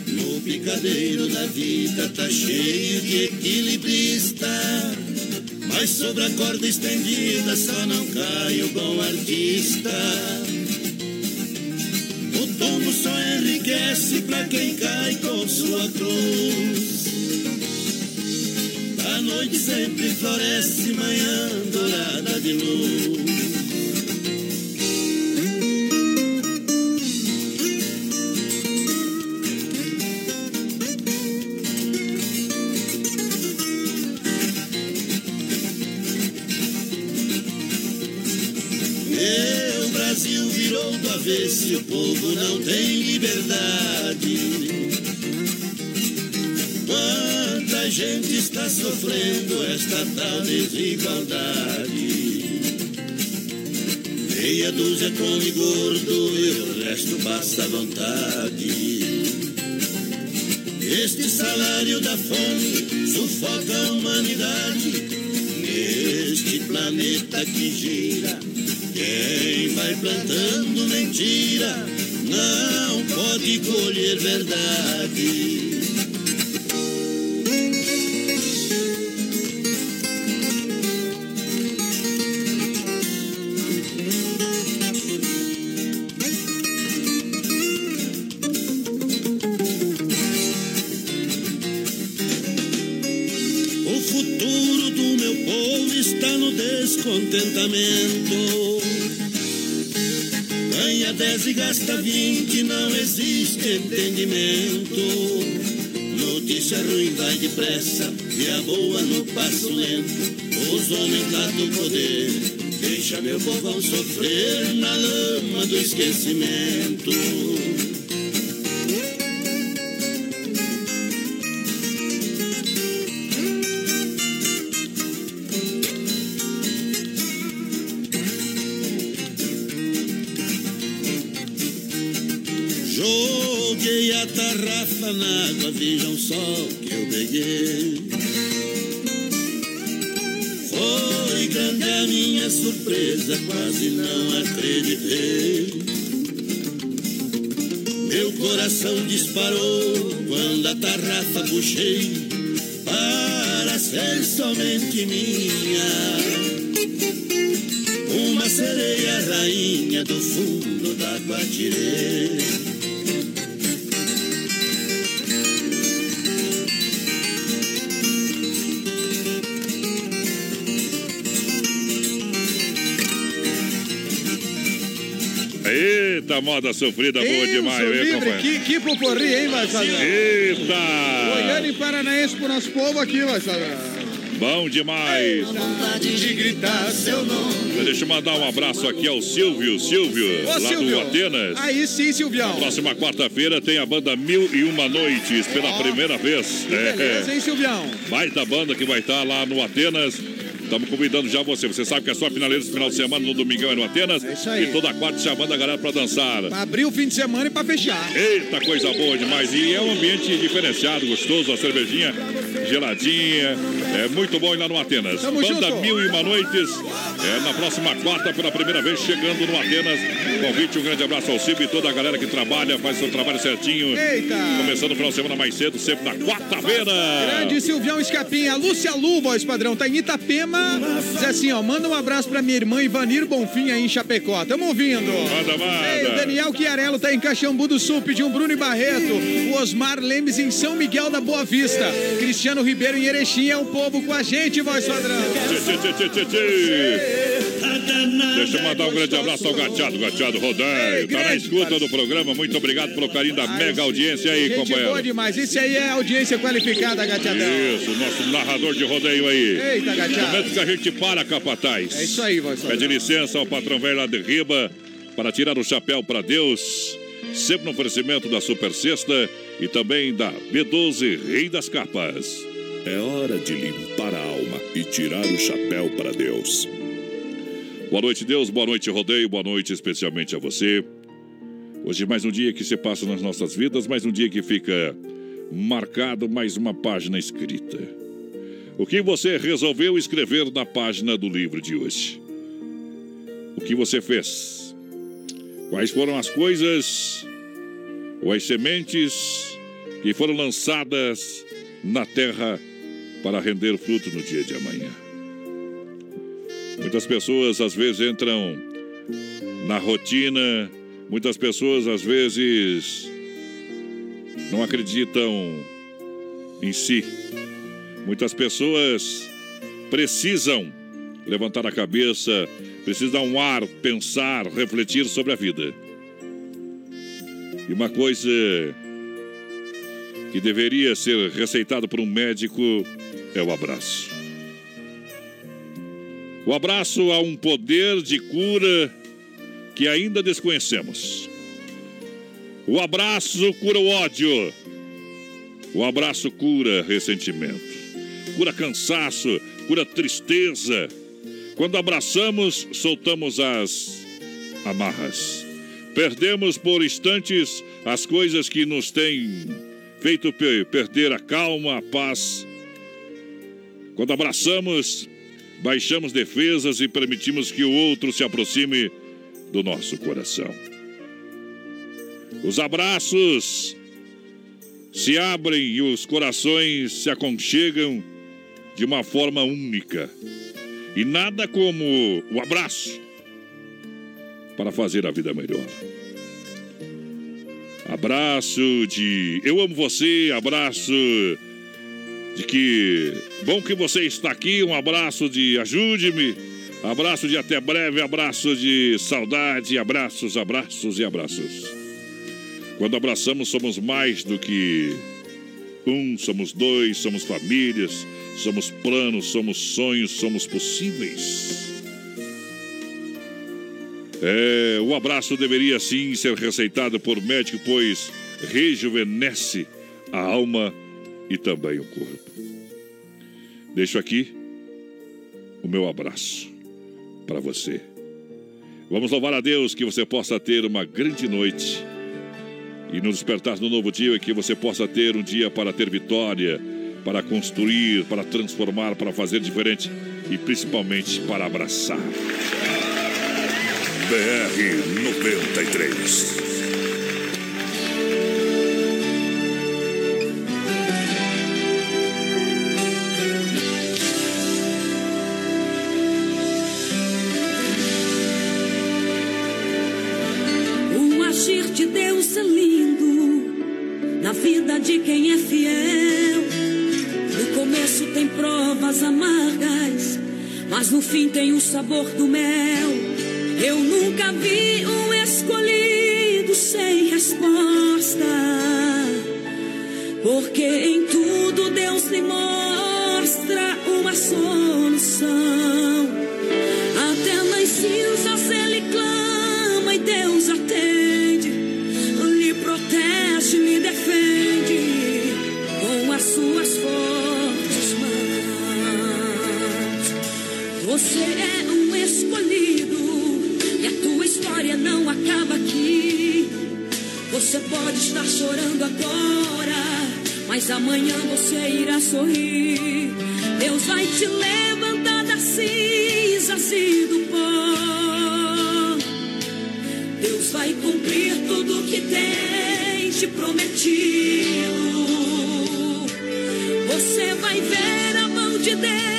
No picadeiro da vida tá cheio de equilibrista. Mas sobre a corda estendida só não cai o bom artista. O tombo só enriquece pra quem cai com sua cruz. A noite sempre floresce, manhã dourada de luz. E o povo não tem liberdade. Quanta gente está sofrendo esta tal desigualdade. Meia dúzia come gordo e o resto passa à vontade. Este salário da fome sufoca a humanidade. Neste planeta que gira, quem vai plantando mentira não pode colher verdade.
Depressa e a boa no passo lento. Os homens lá do poder deixa meu povão sofrer na lama do esquecimento.
Moda sofrida, boa demais,
Deus
viu,
livre,
companheiro?
que, que pocorri, hein, Vassalão?
Eita!
Goiânia e Paranaense pro nosso povo aqui, Vassalão.
Bom demais!
de.
Deixa eu mandar um abraço aqui ao Silvio, Silvio,
Ô,
lá
Silvio.
do Atenas.
Aí sim, Silvião.
Próxima quarta-feira tem a banda Mil e Uma Noites pela primeira vez. É.
Que beleza, hein, Silvião?
Baita banda que vai estar lá no Atenas. Estamos convidando já você. Você sabe que a sua finaleira esse final de semana no Domingão é no Atenas. É
isso aí.
E toda quarta chamando a galera para dançar.
Pra abrir o fim de semana e pra fechar.
Eita, coisa boa demais. E é um ambiente diferenciado, gostoso, a cervejinha geladinha. É muito bom ir lá no Atenas.
Tamo
Banda
junto.
Mil e Uma Noites. É na próxima quarta, pela primeira vez, chegando no Atenas. Convite, um grande abraço ao Cibo e toda a galera que trabalha, faz seu trabalho certinho.
Eita!
Começando o final de semana mais cedo, sempre na quarta-feira.
Grande Silvião Escapinha, Lúcia Lu, voz padrão, tá em Itapema. Diz assim, ó, manda um abraço pra minha irmã Ivanir Bonfim aí em Chapecó. Tamo ouvindo.
Manda, manda.
Ei, o Daniel Chiarello tá em Caxambu do Sul, pediu um Bruno e Barreto. O Osmar Lemes em São Miguel da Boa Vista. Cristiano Ribeiro em Erechim, é o povo com a gente, voz padrão.
Deixa eu mandar um grande abraço ao Gateado, Gateado Rodeio. Tá na escuta do programa. Muito obrigado pelo carinho da mega audiência aí,
Gente
companheiro.
boa demais. Esse aí é audiência qualificada, Gateadão.
Isso, nosso narrador de rodeio aí.
Eita, gateado.
Momento que a gente para, capataz.
É isso aí, voz padrão.
Pede licença ao patrão velho lá de Riba para tirar o chapéu para Deus. Sempre no oferecimento da Super Sexta e também da B12 Rei das Capas.
É hora de limpar a alma e tirar o chapéu para Deus.
Boa noite, Deus. Boa noite, rodeio. Boa noite, especialmente a você. Hoje, mais um dia que se passa nas nossas vidas, mais um dia que fica marcado, mais uma página escrita. O que você resolveu escrever na página do livro de hoje? O que você fez? Quais foram as coisas ou as sementes que foram lançadas na terra para render fruto no dia de amanhã? Muitas pessoas às vezes entram na rotina, muitas pessoas às vezes não acreditam em si. Muitas pessoas precisam levantar a cabeça, precisam dar um ar, pensar, refletir sobre a vida. E uma coisa que deveria ser receitada por um médico é o abraço. O abraço a um poder de cura que ainda desconhecemos. O abraço cura o ódio. O abraço cura ressentimento. Cura cansaço, cura tristeza. Quando abraçamos, soltamos as amarras. Perdemos por instantes as coisas que nos têm feito pe- perder a calma, a paz. Quando abraçamos, baixamos defesas e permitimos que o outro se aproxime do nosso coração. Os abraços se abrem e os corações se aconchegam de uma forma única. E nada como o abraço para fazer a vida melhor. Abraço de eu amo você, abraço de que bom que você está aqui, um abraço de ajude-me, Abraço de até breve, abraço de saudade, abraços, abraços e abraços. Quando abraçamos, somos mais do que um, somos dois, somos famílias, somos planos, somos sonhos, somos possíveis. É, o abraço deveria sim ser receitado por médico, pois rejuvenesce a alma e também o corpo. Deixo aqui o meu abraço para você. Vamos louvar a Deus que você possa ter uma grande noite e nos despertar no novo dia que você possa ter um dia para ter vitória, para construir, para transformar, para fazer diferente e principalmente para abraçar.
BR 93.
O agir de Deus é lindo na vida de quem é fiel. Provas amargas, mas no fim tem o sabor do mel. Eu nunca vi um escolhido sem resposta, porque em tudo Deus lhe mostra uma solução. Você é um escolhido e a tua história não acaba aqui. Você pode estar chorando agora, mas amanhã você irá sorrir. Deus vai te levantar das cinzas e do pó. Deus vai cumprir tudo que tem te prometido. Você vai ver a mão de Deus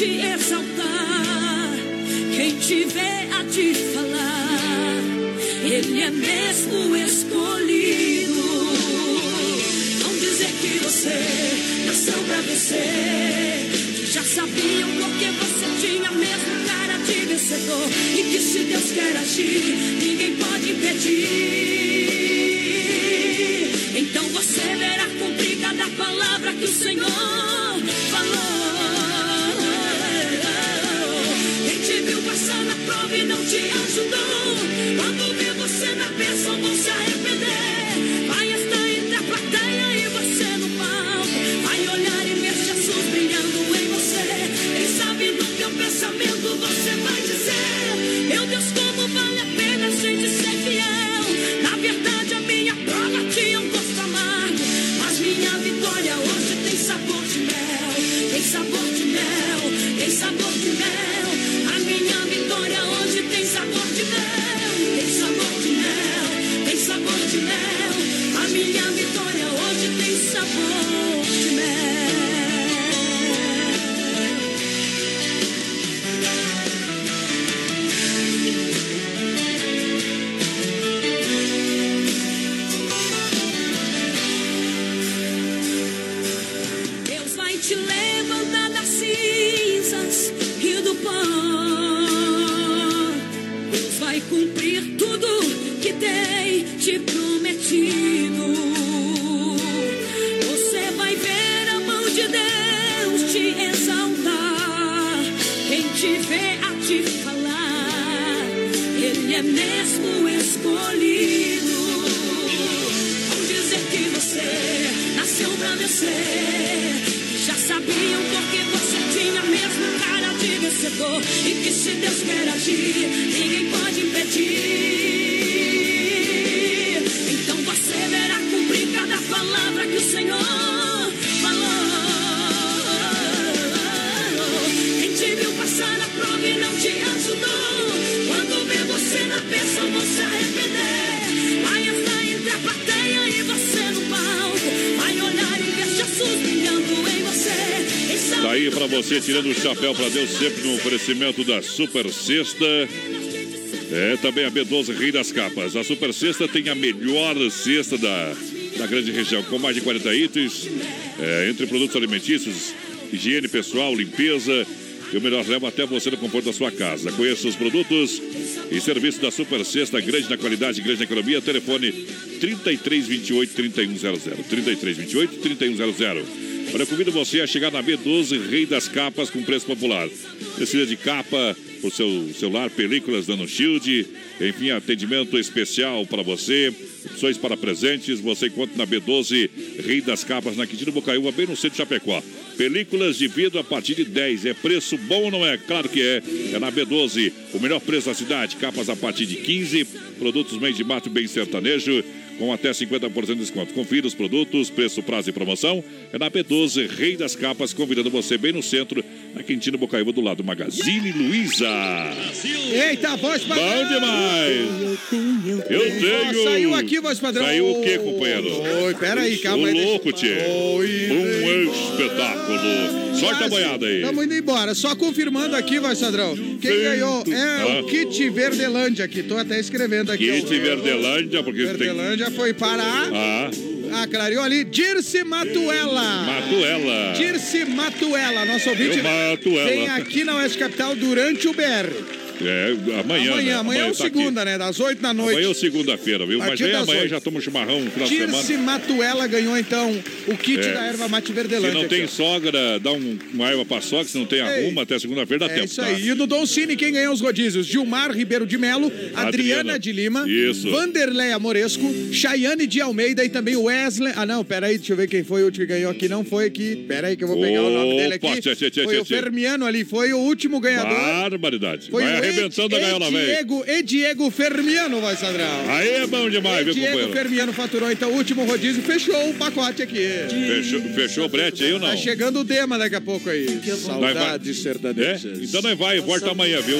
te exaltar. Quem te vê a te falar, Ele é mesmo escolhido. Vão dizer que você nasceu pra vencer. Que já sabiam porque você tinha a mesma cara de vencedor. E que se Deus quer agir, ninguém pode impedir. Cumprir tudo que tem te prometido. Você vai ver a mão de Deus te exaltar. Quem te vê a te falar, Ele é mesmo escolhido. Vão dizer que você nasceu pra vencer. E que se Deus quer agir, ninguém pode impedir. Você,
tirando o chapéu pra Deus, sempre no oferecimento da Super Sexta. É também a B12 Rei das Capas. A Super Sexta tem a melhor cesta da, da grande região, com mais de 40 itens, é, entre produtos alimentícios, higiene pessoal, limpeza, E o melhor leva até você no conforto da sua casa. Conheça os produtos e serviços da Super Sexta, grande na qualidade, grande na economia. Telefone 3328 3100. 3328 3100. Olha, eu convido você a chegar na B12 Rei das Capas com preço popular. Precisa de capa o seu celular, películas dando shield, enfim, atendimento especial para você, opções para presentes. Você encontra na B12 Rei das Capas, na Quintino Bocaiúva, bem no centro de Chapecó. Películas de vidro a partir de 10. É preço bom ou não é? Claro que é. É na B12. O melhor preço da cidade. Capas a partir de 15. Produtos meio de mato bem sertanejo com até 50% de desconto. Confira os produtos, preço, prazo e promoção. É na B12, Rei das Capas, convidando você bem no centro, na Quintino Bocaiúva, do lado do Magazine Luiza.
Eita, voz padrão!
Bom demais! Eu tenho!
Ó, saiu aqui, voz padrão!
Saiu o quê, companheiro?
Oi, peraí, calma aí.
louco, tchê! Um espetáculo! Sorte a boiada aí!
Estamos indo embora. Só confirmando aqui, voz padrão. Quem
Sim.
ganhou é
Ah.
o Kit Verdelândia aqui. Tô até escrevendo aqui.
Kit. Verdelândia, porque tem...
Foi para
Ah,
a clareou ali, Dirce Matuela.
Matuela.
Dirce Matuela, nosso ouvinte.
Eu mato ela.
Vem aqui na Oeste Capital durante o BR.
É, amanhã,
amanhã,
né?
amanhã é o
tá aqui.
segunda, né? Das 8 da noite.
Amanhã é segunda-feira, viu? Mas vem amanhã
oito.
já toma um chimarrão no final de semana.
Matuela ganhou então o kit
É.
da erva mate
Se
Verdelândia.
não tem
aqui,
sogra, dá um, uma erva pra sogra. Se não tem arruma, até segunda-feira dá.
É
tempo.
isso
tá?
aí. E no Dom Cine, quem ganhou os rodízios? Gilmar Ribeiro de Melo, Adriana,
Adriana.
de Lima,
Isso.
Vanderleia Moresco, Chayane de Almeida e também Wesley. Ah, não, peraí, deixa eu ver quem foi o último que ganhou aqui. Não foi aqui. Peraí, que eu vou pegar o nome dele
Opa,
aqui.
tchê, tchê, tchê,
foi o. Fermiano ali, foi o último ganhador.
Barbaridade.
Foi
Vai
o
arrebentando a
Ed-
gaiola, velho.
Diego, e Diego Fermiano, vai, Sadrão.
Aí é bom demais, viu,
Diego
companheiro?
Fermiano faturou, então, o último rodízio, fechou o pacote aqui.
Fechou, fechou o brete aí ou não?
Tá chegando o Dema daqui a pouco aí.
Vai-
Saudades
É?
sertanejas.
Então nós vai, volta amanhã, viu?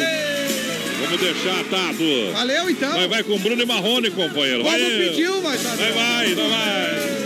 Vamos deixar atado.
Valeu, então.
Nós vai com Bruno e Marrone, companheiro.
Como
Vai,
pediu, vai, Sadrão.
vai, vai, vai, vai.